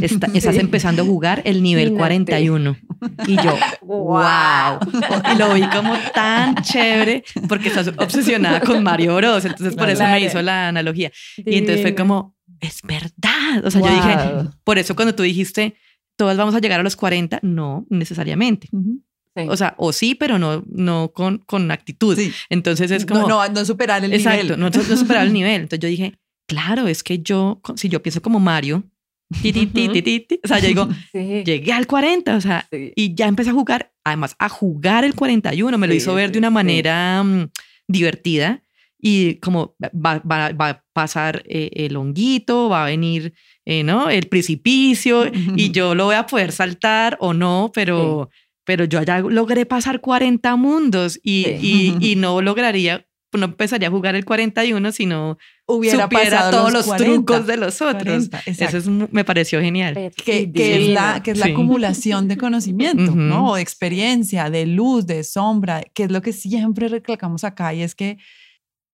Speaker 4: Está- estás
Speaker 3: Sí.
Speaker 4: empezando a jugar el nivel
Speaker 2: Imagínate.
Speaker 4: 41. Y yo, wow. Y lo vi como tan chévere porque estás obsesionada con Mario Bros. Entonces por eso me hizo la analogía. Y entonces fue como, es verdad. O sea, yo dije,
Speaker 2: Wow.
Speaker 4: por eso cuando tú dijiste, todas vamos a llegar a los 40, no necesariamente.
Speaker 3: Ujú.
Speaker 2: Sí.
Speaker 4: O sea, o sí, pero no, no con, con actitud.
Speaker 3: Sí.
Speaker 4: Entonces es como...
Speaker 3: no, no, no superar el
Speaker 4: Exacto,
Speaker 3: nivel.
Speaker 4: no, no superar el nivel. Entonces yo dije, claro, es que yo, si yo pienso como Mario, ti, ti, ti, o sea, yo digo,
Speaker 2: Sí.
Speaker 4: llegué al 40, o sea, y ya empecé a jugar, además a jugar el 41, me lo hizo ver de una manera mm, divertida y como va, va- va a pasar eh, el honguito, va a venir, eh, ¿no? El precipicio y yo lo voy a poder saltar o no, pero, pero yo ya logré pasar 40 mundos y,
Speaker 2: Sí.
Speaker 4: y, y no lograría, no empezaría a jugar el 41 si no
Speaker 3: Hubiera
Speaker 4: supiera
Speaker 3: pasado
Speaker 4: todos los
Speaker 3: 40,
Speaker 4: trucos de los otros.
Speaker 3: 40,
Speaker 4: Eso es me pareció genial.
Speaker 3: que, que es la, que es la
Speaker 4: Sí.
Speaker 3: acumulación de conocimiento,
Speaker 4: Ujú.
Speaker 3: ¿no? O de experiencia, de luz, de sombra, que es lo que siempre recalcamos acá y es que,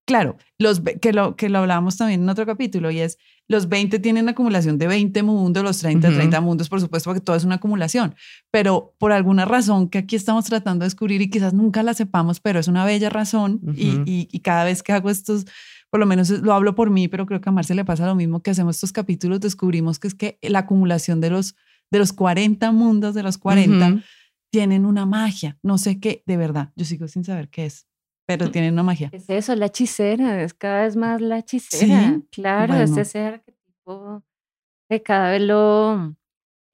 Speaker 3: claro, los, que, lo, que lo hablábamos también en otro capítulo y es, los 20 tienen acumulación de 20 mundos, los 30,
Speaker 4: Ujú.
Speaker 3: 30 mundos, por supuesto, porque todo es una acumulación, pero por alguna razón que aquí estamos tratando de descubrir y quizás nunca la sepamos, pero es una bella razón y,
Speaker 4: Ujú.
Speaker 3: y, y cada vez que hago estos por lo menos lo hablo por mí, pero creo que a Marce le pasa lo mismo que hacemos estos capítulos, descubrimos que es que la acumulación de los, de los 40 mundos, de los 40,
Speaker 4: Ujú.
Speaker 3: tienen una magia. No sé qué, de verdad, yo sigo sin saber qué es, pero tienen una magia.
Speaker 2: Es eso, la hechicera, es cada vez más la hechicera.
Speaker 3: Sí,
Speaker 2: Claro, es
Speaker 3: bueno.
Speaker 2: ese arquetipo que cada vez lo,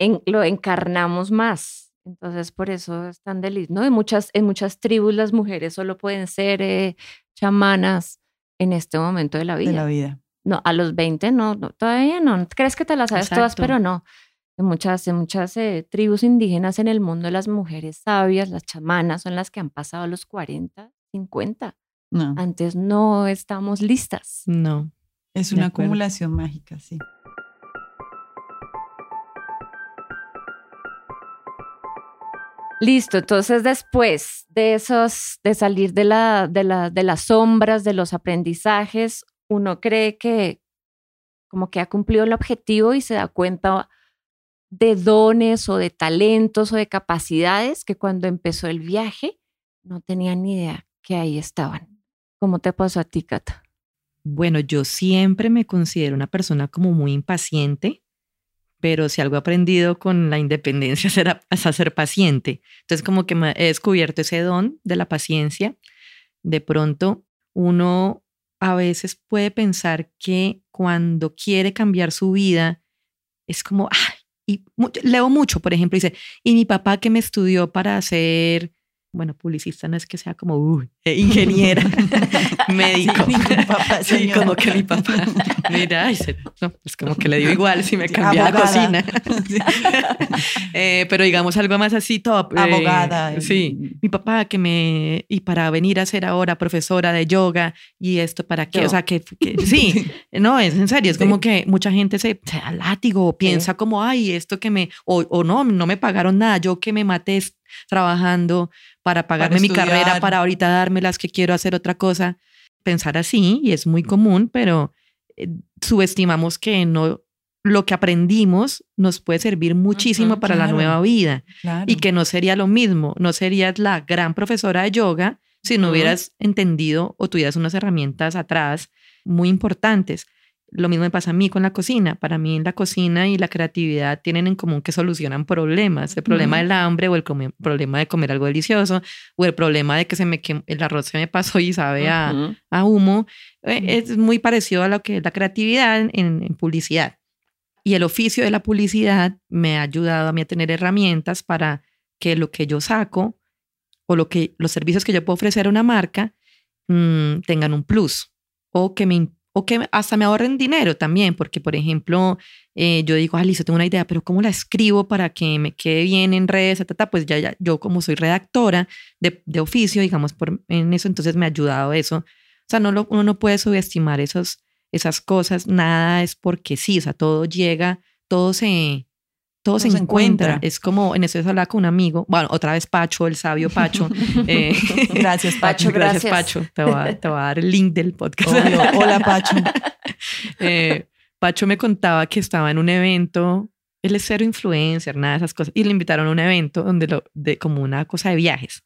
Speaker 2: en- lo encarnamos más. Entonces, por eso es tan delicioso. ¿no? En, muchas, en muchas tribus las mujeres solo pueden ser eh, chamanas en este momento de la vida.
Speaker 3: de la vida.
Speaker 2: No, a los 20 no, no, todavía no. Crees que te las sabes todas, pero no. En muchas, en muchas eh, tribus indígenas en el mundo, las mujeres sabias, las chamanas, son las que han pasado los 40, 50.
Speaker 3: No,
Speaker 2: Antes no estamos listas.
Speaker 4: No.
Speaker 3: es una acumulación mágica, sí.
Speaker 2: Listo, entonces después de esos, de salir de, la, de, la, de las sombras, de los aprendizajes, uno cree que como que ha cumplido el objetivo y se da cuenta de dones o de talentos o de capacidades que cuando empezó el viaje no tenía ni idea que ahí estaban. ¿Cómo te pasó a ti, Cata?
Speaker 4: Bueno, yo siempre me considero una persona como muy impaciente, pero si algo he aprendido con la independencia a- es ser paciente. Entonces, como que he descubierto ese don de la paciencia. De pronto, uno a veces puede pensar que cuando quiere cambiar su vida, es como, ay, y mu- leo mucho, por ejemplo, dice, y mi papá que me estudió para ser bueno, publicista no es que sea como uh, ingeniera, médico.
Speaker 3: Sí, papá,
Speaker 4: Sí, como que mi papá. Mira, ay, se- no, es como que le dio igual si me cambié a
Speaker 3: Abogada.
Speaker 4: cocina. Eh, pero digamos algo más así top. eh,
Speaker 3: Abogada.
Speaker 4: sí. Mi papá que me... Y para venir a ser ahora profesora de yoga y esto para qué.
Speaker 2: Yo.
Speaker 4: O sea, que, que- sí. No, es en serio. Es
Speaker 3: Sí.
Speaker 4: como que mucha gente se, se da látigo piensa como, ay, esto que me... O, o no, no me pagaron nada. Yo que me maté trabajando para pagarme mi carrera, para ahorita darme las que quiero hacer otra cosa. Pensar así, y es muy común, pero eh, subestimamos que no... Lo que aprendimos nos puede servir muchísimo para la nueva vida
Speaker 3: Claro.
Speaker 4: y que no sería lo mismo, no serías la gran profesora de yoga si no hubieras entendido o tuvieras unas herramientas atrás muy importantes. Lo mismo me pasa a mí con la cocina. Para mí la cocina y la creatividad tienen en común que solucionan problemas. El problema
Speaker 3: Ujú.
Speaker 4: del hambre o el problema de comer algo delicioso o el problema de que se me el arroz se me pasó y sabe a,
Speaker 2: Ujú.
Speaker 4: a humo. Eh. Es muy parecido a lo que es la creatividad en, en publicidad. Y el oficio de la publicidad me ha ayudado a mí a tener herramientas para que lo que yo saco o lo que, los servicios que yo puedo ofrecer a una marca mm, tengan un plus o que, me, o que hasta me ahorren dinero también, porque por ejemplo, eh, yo digo, ah, listo, tengo una idea, pero ¿cómo la escribo para que me quede bien en redes? Pues ya, ya, yo como soy redactora de, de oficio, digamos, por, en eso, entonces me ha ayudado eso. O sea, no lo, uno no puede subestimar esos, esas cosas, nada es porque sí, o sea, todo llega, todo se, todo se encuentra.
Speaker 3: encuentra.
Speaker 4: Es como, en eso hablaba con un amigo, bueno, otra vez Pacho, el sabio Pacho. eh,
Speaker 3: Gracias, Pacho.
Speaker 2: Pacho,
Speaker 4: gracias,
Speaker 2: gracias.
Speaker 4: Pacho. Te voy, a, te voy a dar el link del podcast.
Speaker 3: Obvio. Hola, Pacho.
Speaker 4: Eh, Pacho me contaba que estaba en un evento, él es cero influencer, nada de esas cosas, y le invitaron a un evento donde lo, de como una cosa de viajes.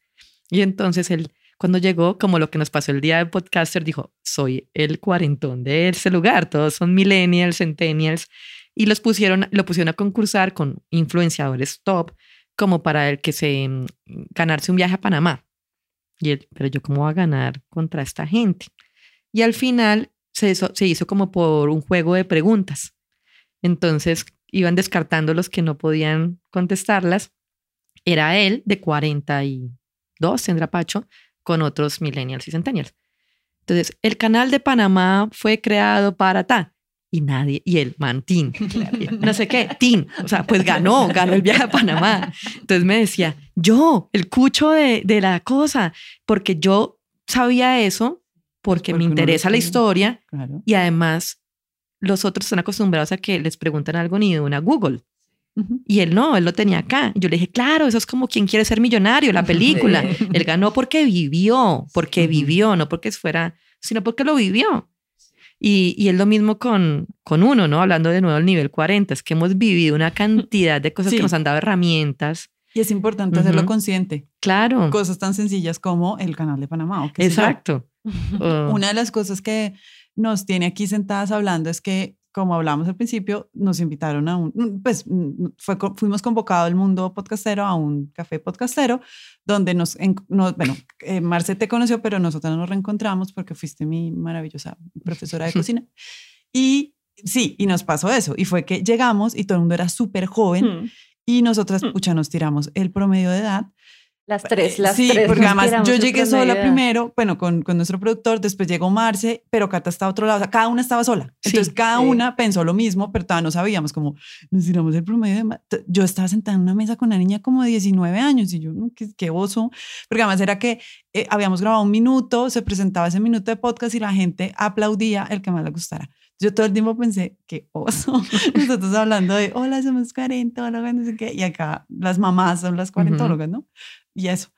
Speaker 4: Y entonces él, cuando llegó, como lo que nos pasó el día del podcaster, dijo, soy el cuarentón de ese lugar, todos son millennials, centennials, y los pusieron, lo pusieron a concursar con influenciadores top, como para el que se mm, ganarse un viaje a Panamá. Y él, pero yo cómo voy a ganar contra esta gente. Y al final se hizo, se hizo como por un juego de preguntas. Entonces iban descartando los que no podían contestarlas. Era él de 42, tendrá Pacho, con otros millennials y centennials. Entonces, el canal de Panamá fue creado para ta. Y nadie, y el man, Tin, no sé qué, Tin, o sea, pues ganó, ganó el viaje a Panamá. Entonces me decía, yo, el cucho de, de la cosa, porque yo sabía eso, porque,
Speaker 3: Porque
Speaker 4: me interesa la historia,
Speaker 3: Claro.
Speaker 4: y además los otros están acostumbrados a que les preguntan algo ni de una Google. Y él no, él lo tenía acá. Yo le dije, claro, eso es como quien quiere ser millonario, la película. Él ganó porque vivió, porque vivió, no porque fuera, sino porque lo vivió. Y, y es lo mismo con, con uno, ¿no? Hablando de nuevo del nivel 40, es que hemos vivido una cantidad de cosas
Speaker 3: Sí.
Speaker 4: que nos han dado herramientas.
Speaker 3: Y es importante hacerlo consciente.
Speaker 4: Claro,
Speaker 3: Cosas tan sencillas como el canal de Panamá. o
Speaker 4: exacto. Uh,
Speaker 3: Una de las cosas que nos tiene aquí sentadas hablando es que, como hablamos al principio, nos invitaron a un, pues mm, fue, co- fuimos convocados el mundo podcastero a un café podcastero, donde nos, en- nos- bueno, eh, Marce te conoció, pero nosotros nos reencontramos porque fuiste mi maravillosa profesora de cocina. Y sí, y nos pasó eso, y fue que llegamos y todo el mundo era súper joven,
Speaker 2: Hmm.
Speaker 3: y nosotras,
Speaker 2: Mm.
Speaker 3: pucha, nos tiramos el promedio de edad
Speaker 2: Las tres, las
Speaker 3: sí,
Speaker 2: tres.
Speaker 3: porque
Speaker 2: nos
Speaker 3: además yo llegué sola primero, bueno, con, con nuestro productor, después llegó Marce, pero Cata está a otro lado, o sea, cada una estaba sola.
Speaker 4: Sí,
Speaker 3: Entonces cada
Speaker 2: sí.
Speaker 3: una pensó lo mismo, pero todavía no sabíamos cómo nos tiramos el promedio de... Yo estaba sentada en una mesa con una niña como de 19 años y yo, "No, qué, qué oso, porque además era que eh, habíamos grabado un minuto, se presentaba ese minuto de podcast y la gente aplaudía el que más le gustara. Yo todo el tiempo pensé, qué oso. Nosotros hablando de, hola, somos cuarentólogas, no sé qué. Y acá las mamás son las cuarentólogas, ¿no? Y eso.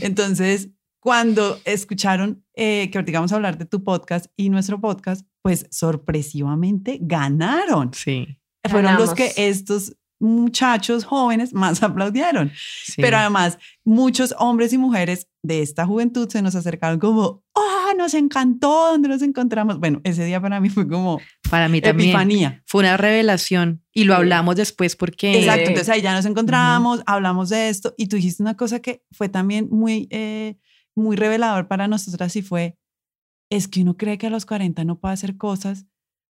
Speaker 3: Entonces, cuando escucharon eh, que ahorita vamos a hablar de tu podcast y nuestro podcast, pues sorpresivamente ganaron.
Speaker 4: sí,
Speaker 3: Fueron los que estos muchachos jóvenes más aplaudieron.
Speaker 4: sí.
Speaker 3: Pero además, muchos hombres y mujeres de esta juventud se nos acercaron como, ¡ah, nos encantó! ¿Dónde nos encontramos? Bueno, ese día para mí fue como
Speaker 4: para mí también
Speaker 3: epifanía.
Speaker 4: fue una revelación y lo hablamos después porque...
Speaker 3: Exacto, entonces ahí ya nos encontramos, hablamos de esto y tú dijiste una cosa que fue también muy, eh, muy revelador para nosotras y fue, es que uno cree que a los 40 no puede hacer cosas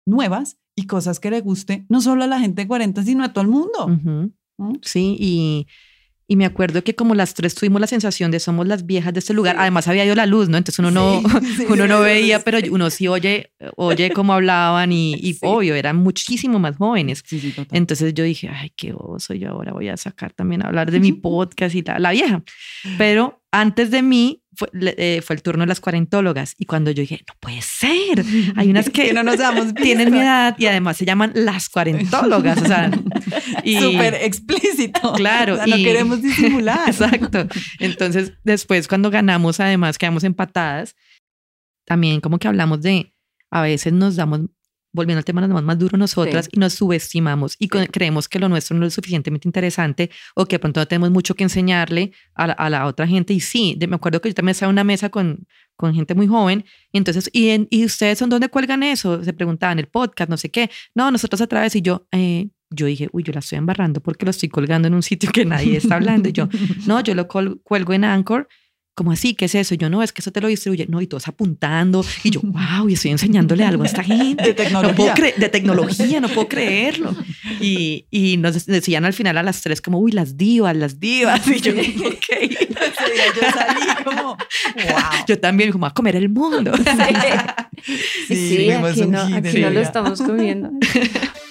Speaker 3: nuevas y cosas que le guste, no solo a la gente de 40, sino a todo el mundo. ¿Mm?
Speaker 4: Sí, y, Y me acuerdo que como las tres tuvimos la sensación de somos las viejas de este lugar. Además había ido la luz, ¿no? Entonces uno no,
Speaker 3: Sí,
Speaker 4: uno
Speaker 3: sí,
Speaker 4: no
Speaker 3: sí,
Speaker 4: veía,
Speaker 3: sí.
Speaker 4: pero uno sí oye, oye cómo hablaban y, y
Speaker 3: Sí.
Speaker 4: obvio, eran muchísimo más jóvenes.
Speaker 3: Sí, sí.
Speaker 4: Entonces yo dije, ay, qué oso, yo ahora voy a sacar también a hablar de mi podcast y la, la vieja. Pero antes de mí fue, eh, fue el turno de las cuarentólogas y cuando yo dije, no puede ser, hay unas que,
Speaker 3: Que no nos damos
Speaker 4: tienen mi edad y además se llaman las cuarentólogas, o sea, y
Speaker 3: Súper explícito.
Speaker 4: Claro,
Speaker 3: O sea, no
Speaker 4: y-
Speaker 3: queremos disimular.
Speaker 4: Exacto. Entonces, después cuando ganamos, además quedamos empatadas, también como que hablamos de, a veces nos damos, volviendo al tema, nos más duro nosotras
Speaker 2: Sí.
Speaker 4: y nos subestimamos y co- creemos que lo nuestro no es suficientemente interesante o que de pronto no tenemos mucho que enseñarle a la, a la otra gente. Y sí, de- me acuerdo que yo también estaba en una mesa con, con gente muy joven y entonces, ¿y, en- ¿y ustedes son dónde cuelgan eso? Se preguntaban, el podcast, no sé qué. No, nosotros a través y yo, eh, yo dije, uy, yo la estoy embarrando porque lo estoy colgando en un sitio que nadie está hablando. Y yo, no, yo lo cuelgo en Anchor. ¿Cómo así? ¿Qué es eso? Y yo, no, es que eso te lo distribuye. No, y todos apuntando. Y yo, wow, y estoy enseñándole algo a esta gente.
Speaker 3: De
Speaker 4: No puedo
Speaker 3: tecnología.
Speaker 4: de tecnología, no puedo creerlo. Y, y nos decían al final a las tres como, uy, las divas, las divas. Y yo, ok.
Speaker 3: Ese día yo salí como, wow.
Speaker 4: Yo también, como, a comer el mundo.
Speaker 2: Sí, sí,
Speaker 3: fuimos
Speaker 2: aquí no, aquí no lo estamos comiendo.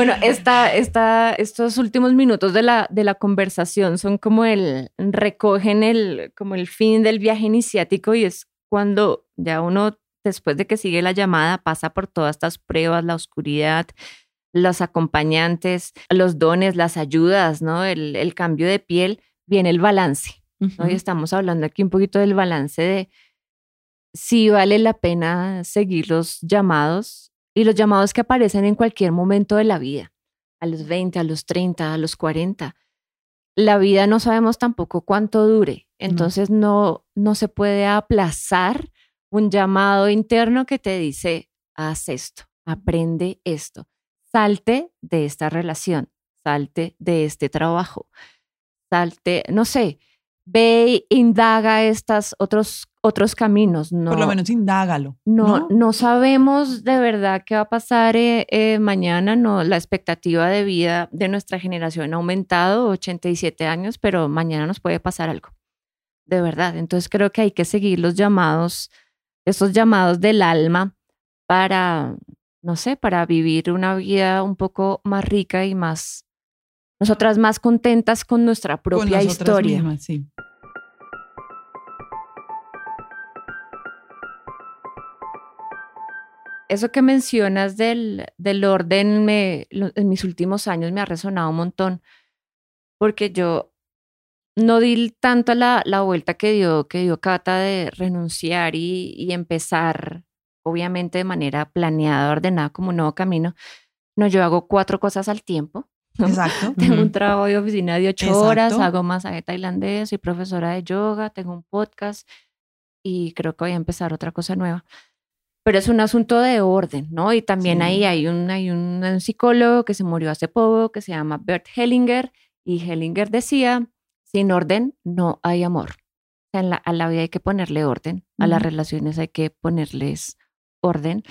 Speaker 2: Bueno, esta, esta, estos últimos minutos de la, de la conversación son como el, recogen el, como el fin del viaje iniciático y es cuando ya uno, después de que sigue la llamada, pasa por todas estas pruebas, la oscuridad, los acompañantes, los dones, las ayudas, ¿no? El, el cambio de piel, viene el balance. ¿no? Y estamos hablando aquí un poquito del balance de si vale la pena seguir los llamados y los llamados que aparecen en cualquier momento de la vida, a los 20, a los 30, a los 40. La vida no sabemos tampoco cuánto dure, entonces no, no se puede aplazar un llamado interno que te dice, haz esto, aprende esto, salte de esta relación, salte de este trabajo, salte, no sé, ve indaga estos otros, otros caminos. No,
Speaker 3: Por lo menos indágalo.
Speaker 2: no, no, sabemos de verdad qué va a pasar eh, eh, mañana. No, la expectativa de vida de nuestra generación ha aumentado, 87 años, pero mañana nos puede pasar algo. De verdad. Entonces creo que hay que seguir los llamados, esos llamados del alma para, no sé, para vivir una vida un poco más rica y más, nosotras más contentas con nuestra propia historia.
Speaker 3: mismas, sí.
Speaker 2: Eso que mencionas del, del orden me, en mis últimos años me ha resonado un montón, porque yo no di tanto la, la vuelta que dio, que dio Cata de renunciar y, y empezar, obviamente de manera planeada, ordenada, como un nuevo camino. No, yo hago cuatro cosas al tiempo.
Speaker 3: Exacto.
Speaker 2: Tengo un trabajo de oficina de ocho horas,
Speaker 3: Exacto.
Speaker 2: hago masaje tailandés, soy profesora de yoga, tengo un podcast y creo que voy a empezar otra cosa nueva. Pero es un asunto de orden, ¿no? Y también
Speaker 3: Sí.
Speaker 2: ahí hay un, hay un, un psicólogo que se murió hace poco, que se llama Bert Hellinger, y Hellinger decía, sin orden no hay amor. O sea, en la- a la vida hay que ponerle orden, a las relaciones hay que ponerles orden.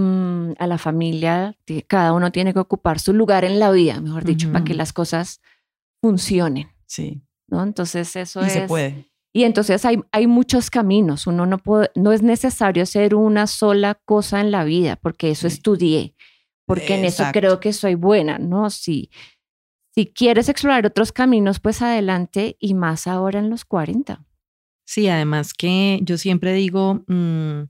Speaker 2: Mm, a la familia, cada uno tiene que ocupar su lugar en la vida, mejor dicho, para que las cosas funcionen,
Speaker 3: Sí.
Speaker 2: ¿no? Entonces eso
Speaker 3: Y
Speaker 2: es...
Speaker 3: se puede.
Speaker 2: Y entonces hay, hay muchos caminos. Uno no puede, no es necesario hacer una sola cosa en la vida, porque eso
Speaker 3: Sí.
Speaker 2: estudié, porque en eso creo que soy buena, ¿no? Si, si quieres explorar otros caminos, pues adelante y más ahora en los 40.
Speaker 4: Sí, además que yo siempre digo, mm,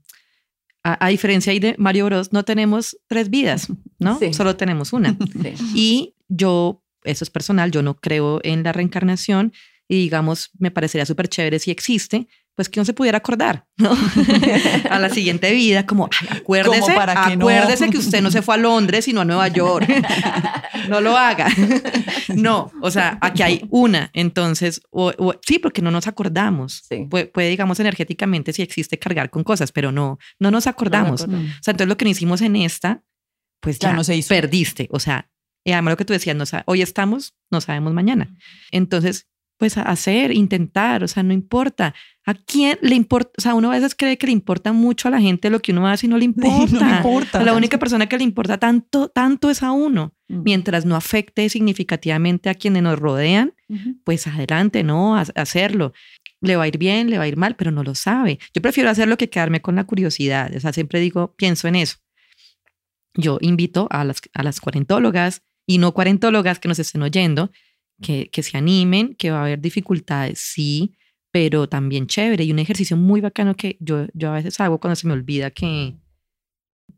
Speaker 4: a, a diferencia de Mario Bros, no tenemos tres vidas, ¿no?
Speaker 2: Sí.
Speaker 4: Solo tenemos una. Y yo, eso es personal, yo no creo en la reencarnación y digamos, me parecería súper chévere si existe, pues que no se pudiera acordar, ¿no? a la siguiente vida, como, ay, acuérdese,
Speaker 3: Como para que no.
Speaker 4: acuérdese que usted no se fue a Londres, sino a Nueva York. no lo haga. no, o sea, aquí hay una, entonces, o- o- sí, porque no nos acordamos.
Speaker 2: Sí.
Speaker 4: Puede, puede, digamos, energéticamente si existe cargar con cosas, pero no, no nos acordamos.
Speaker 3: Mm.
Speaker 4: O sea, entonces lo que no hicimos en esta, pues
Speaker 3: Ya
Speaker 4: ya,
Speaker 3: no se hizo.
Speaker 4: perdiste. O sea, y además lo que tú decías, no hoy estamos, no sabemos mañana. Entonces, pues a hacer, intentar, o sea, no importa. ¿A quién le importa? O sea, uno a veces cree que le importa mucho a la gente lo que uno hace y no le importa.
Speaker 3: No le importa.
Speaker 4: La única persona que le importa tanto, tanto es a uno.
Speaker 3: Mm.
Speaker 4: Mientras no afecte significativamente a quienes nos rodean, pues adelante, ¿no? A- hacerlo. Le va a ir bien, le va a ir mal, pero no lo sabe. Yo prefiero hacerlo que quedarme con la curiosidad. O sea, siempre digo, pienso en eso. Yo invito a las, a las cuarentólogas y no cuarentólogas que nos estén oyendo, que, que se animen, que va a haber dificultades, sí, pero también chévere. Y un ejercicio muy bacano que yo, yo a veces hago cuando se me olvida que,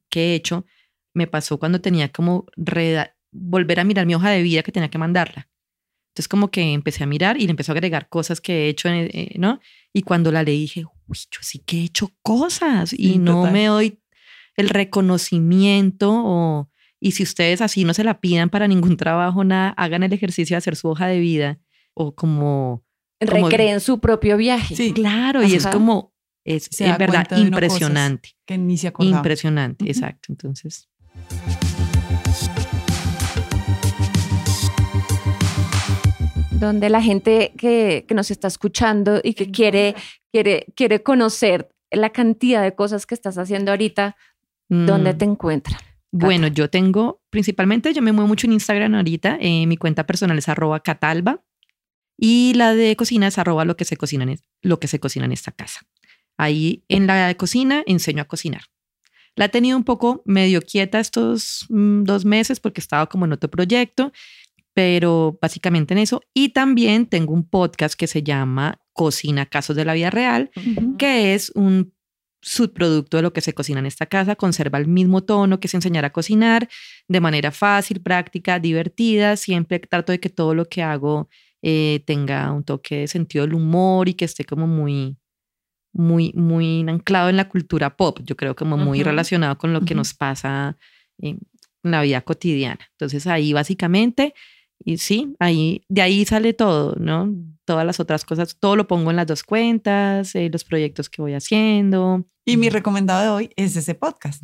Speaker 4: que he hecho, me pasó cuando tenía como volver a mirar mi hoja de vida que tenía que mandarla. Entonces como que empecé a mirar y le empecé a agregar cosas que he hecho, eh, eh, ¿no? Y cuando la leí dije, uy, yo sí que he hecho cosas y
Speaker 3: Sí,
Speaker 4: no
Speaker 3: total.
Speaker 4: me doy el reconocimiento o... Y si ustedes así no se la pidan para ningún trabajo, nada, hagan el ejercicio de hacer su hoja de vida o como... como-
Speaker 2: Recreen su propio viaje.
Speaker 3: Sí.
Speaker 4: Claro, y es como, es
Speaker 3: Se
Speaker 4: en
Speaker 3: da
Speaker 4: verdad impresionante.
Speaker 3: Que ni se acordaba.
Speaker 4: Impresionante, exacto. Entonces,
Speaker 2: donde la gente que, que nos está escuchando y que quiere, quiere, quiere conocer la cantidad de cosas que estás haciendo ahorita, ¿dónde
Speaker 4: mm,
Speaker 2: te encuentran?
Speaker 4: Bueno, yo tengo, principalmente yo me muevo mucho en Instagram ahorita. eh, mi cuenta personal es arroba catalba y la de cocina es arroba lo que se cocina en, es- lo que se cocina en esta casa. Ahí en la cocina enseño a cocinar. La he tenido un poco medio quieta estos mm, dos meses porque estaba como en otro proyecto, pero básicamente en eso. Y también tengo un podcast que se llama Cocina Casos de la Vida Real, que es un subproducto de lo que se cocina en esta casa, conserva el mismo tono que es enseñar a cocinar de manera fácil, práctica, divertida. Siempre trato de que todo lo que hago eh, tenga un toque de sentido del humor y que esté como muy, muy, muy anclado en la cultura pop. Yo creo como muy
Speaker 2: Ujú.
Speaker 4: relacionado con lo que nos pasa en la vida cotidiana. Entonces ahí básicamente, y sí, ahí, de ahí sale todo, ¿no? Todas las otras cosas, todo lo pongo en las dos cuentas, eh, los proyectos que voy haciendo.
Speaker 3: Y mi recomendado de hoy es ese podcast.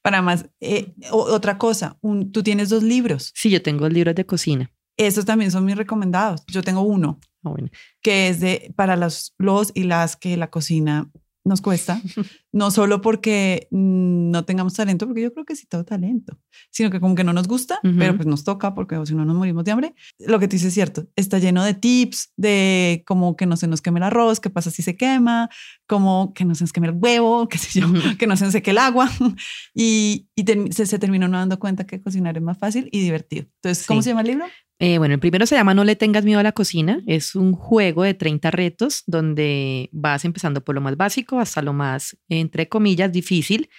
Speaker 3: Para más, eh, otra cosa, un- tú tienes dos libros.
Speaker 4: Sí, yo tengo libros de cocina.
Speaker 3: Esos también son mis recomendados. Yo tengo uno
Speaker 4: Ah, bueno.
Speaker 3: que es de para los, los y las que la cocina nos cuesta, no solo porque no tengamos talento, porque yo creo que sí todo talento, sino que como que no nos gusta, pero pues nos toca porque si no nos morimos de hambre. Lo que tú dices es cierto, está lleno de tips de como que no se nos queme el arroz, qué pasa si se quema, como que no se nos queme el huevo, qué sé yo, que no se nos seque el agua y, se, se terminó no dando cuenta que cocinar es más fácil y divertido. Entonces, ¿cómo
Speaker 4: Sí.
Speaker 3: se llama el libro?
Speaker 4: Eh, bueno, el primero se llama No le tengas miedo a la cocina. Es un juego de 30 retos donde vas empezando por lo más básico hasta lo más, entre comillas, difícil.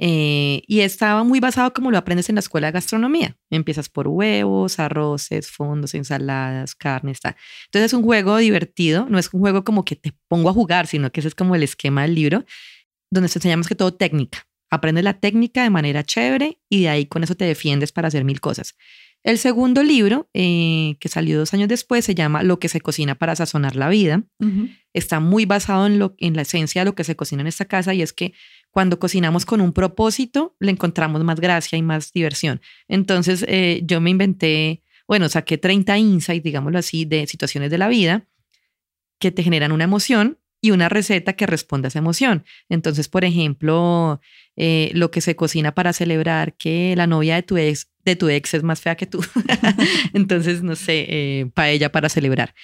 Speaker 4: Eh, y estaba muy basado como lo aprendes en la escuela de gastronomía. Empiezas por huevos, arroces, fondos, ensaladas, carne, está. Entonces es un juego divertido, no es un juego como que te pongo a jugar, sino que ese es como el esquema del libro, donde se enseña más que todo técnica. Aprendes la técnica de manera chévere y de ahí con eso te defiendes para hacer mil cosas. El segundo libro, eh, que salió dos años después, se llama Lo que se cocina para sazonar la vida. Está muy basado en, lo, en la esencia de lo que se cocina en esta casa y es que cuando cocinamos con un propósito, le encontramos más gracia y más diversión. Entonces, eh, yo me inventé, bueno, saqué 30 insights, digámoslo así, de situaciones de la vida que te generan una emoción y una receta que responde a esa emoción. Entonces, por ejemplo, eh, lo que se cocina para celebrar que la novia de tu ex, de tu ex es más fea que tú. Entonces, no sé, eh, paella para celebrar.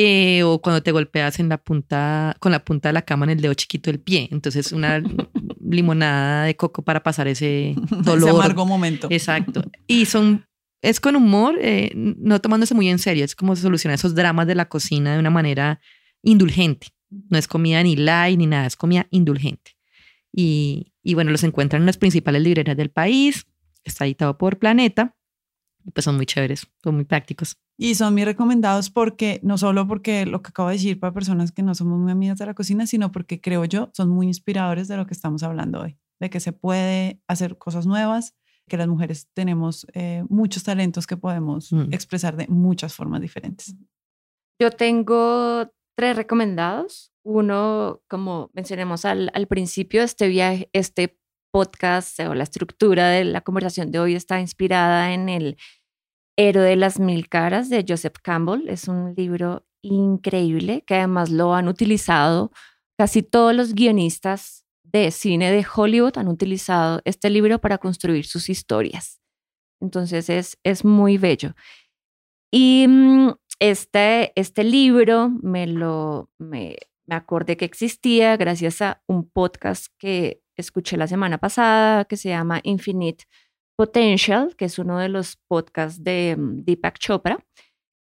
Speaker 4: Eh, o cuando te golpeas en la punta, con la punta de la cama en el dedo chiquito del pie. Entonces, una limonada de coco para pasar ese dolor.
Speaker 3: Ese amargo momento.
Speaker 4: Exacto. Y son, es con humor, eh, no tomándose muy en serio. Es como solucionar esos dramas de la cocina de una manera indulgente. No es comida ni light ni nada, es comida indulgente. Y, y bueno, los encuentran en las principales librerías del país. Está editado por Planeta. Y pues son muy chéveres, son muy prácticos.
Speaker 3: Y son mis recomendados porque, no solo porque lo que acabo de decir para personas que no somos muy amigas de la cocina, sino porque creo yo son muy inspiradores de lo que estamos hablando hoy, de que se puede hacer cosas nuevas, que las mujeres tenemos eh, muchos talentos que podemos
Speaker 4: Mm.
Speaker 3: expresar de muchas formas diferentes.
Speaker 2: Yo tengo tres recomendados. Uno, como mencionamos al, al principio, este viaje, este podcast o la estructura de la conversación de hoy está inspirada en el Héroe de las Mil Caras de Joseph Campbell. Es un libro increíble que además lo han utilizado casi todos los guionistas de cine de Hollywood han utilizado este libro para construir sus historias. Entonces es, es muy bello. Y mm, este, este libro me lo me, me acordé que existía gracias a un podcast que escuché la semana pasada que se llama Infinite Potential, que es uno de los podcasts de mm, Deepak Chopra,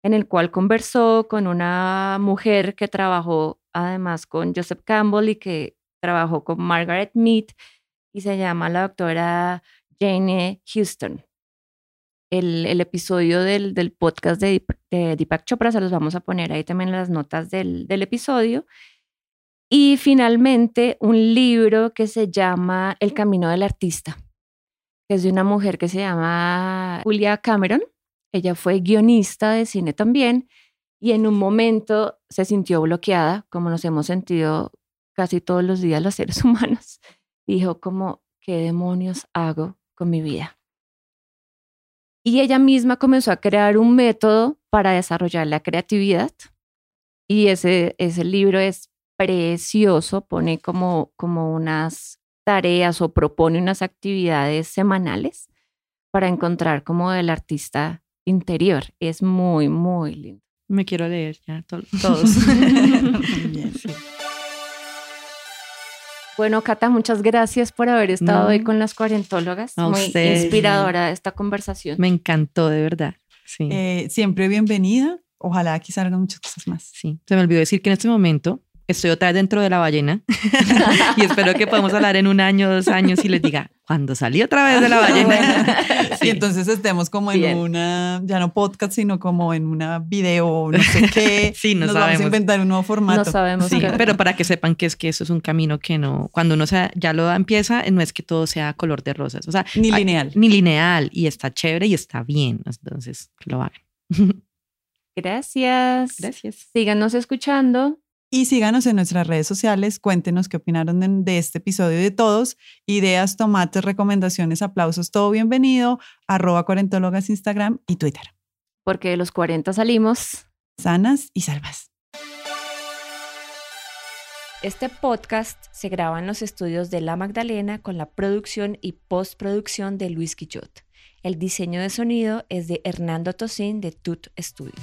Speaker 2: en el cual conversó con una mujer que trabajó además con Joseph Campbell y que trabajó con Margaret Mead y se llama la doctora Jane Houston. El, episodio del, podcast de, Deepak Chopra se los vamos a poner ahí también en las notas del episodio. Y finalmente un libro que se llama El Camino del Artista, que es de una mujer que se llama Julia Cameron. Ella fue guionista de cine también y en un momento se sintió bloqueada, como nos hemos sentido casi todos los días los seres humanos. Dijo como, ¿qué demonios hago con mi vida? Y ella misma comenzó a crear un método para desarrollar la creatividad. Y ese, ese libro es precioso, pone como, como unas tareas o propone unas actividades semanales para encontrar como el artista interior. Es muy, muy lindo.
Speaker 4: Me quiero leer ya, todos.
Speaker 2: Bien, sí. Bueno, Cata, muchas gracias por haber estado hoy con las cuarentólogas. Muy inspiradora esta conversación.
Speaker 4: Me encantó, de verdad. Sí.
Speaker 3: Eh, siempre bienvenida. Ojalá aquí salgan muchas cosas más.
Speaker 4: Sí, se me olvidó decir que en este momento estoy otra vez dentro de la ballena y espero que podamos hablar en un año, dos años y les diga, cuando salí otra vez de la ballena.
Speaker 3: sí. Y entonces estemos como en una, ya no podcast, sino como en una video, no sé qué.
Speaker 4: sí, no
Speaker 3: Nos
Speaker 4: sabemos.
Speaker 3: vamos a inventar un nuevo formato.
Speaker 2: No sabemos.
Speaker 4: Sí,
Speaker 2: qué-
Speaker 4: pero para que sepan que es que eso es un camino que no, cuando uno se- ya lo empieza, no es que todo sea color de rosas, o sea,
Speaker 3: Ni
Speaker 4: hay-
Speaker 3: lineal.
Speaker 4: ni lineal y está chévere y está bien, entonces que lo hagan.
Speaker 2: Gracias.
Speaker 4: Gracias.
Speaker 2: Síganos escuchando.
Speaker 3: Y síganos en nuestras redes sociales, cuéntenos qué opinaron de, de este episodio y de todos. Ideas, tomates, recomendaciones, aplausos, todo bienvenido. Arroba cuarentólogas Instagram y Twitter.
Speaker 2: Porque de los 40 salimos.
Speaker 3: Sanas y salvas.
Speaker 2: Este podcast se graba en los estudios de La Magdalena con la producción y postproducción de Luis Quillot. El diseño de sonido es de Hernando Tosín de Tut Studios.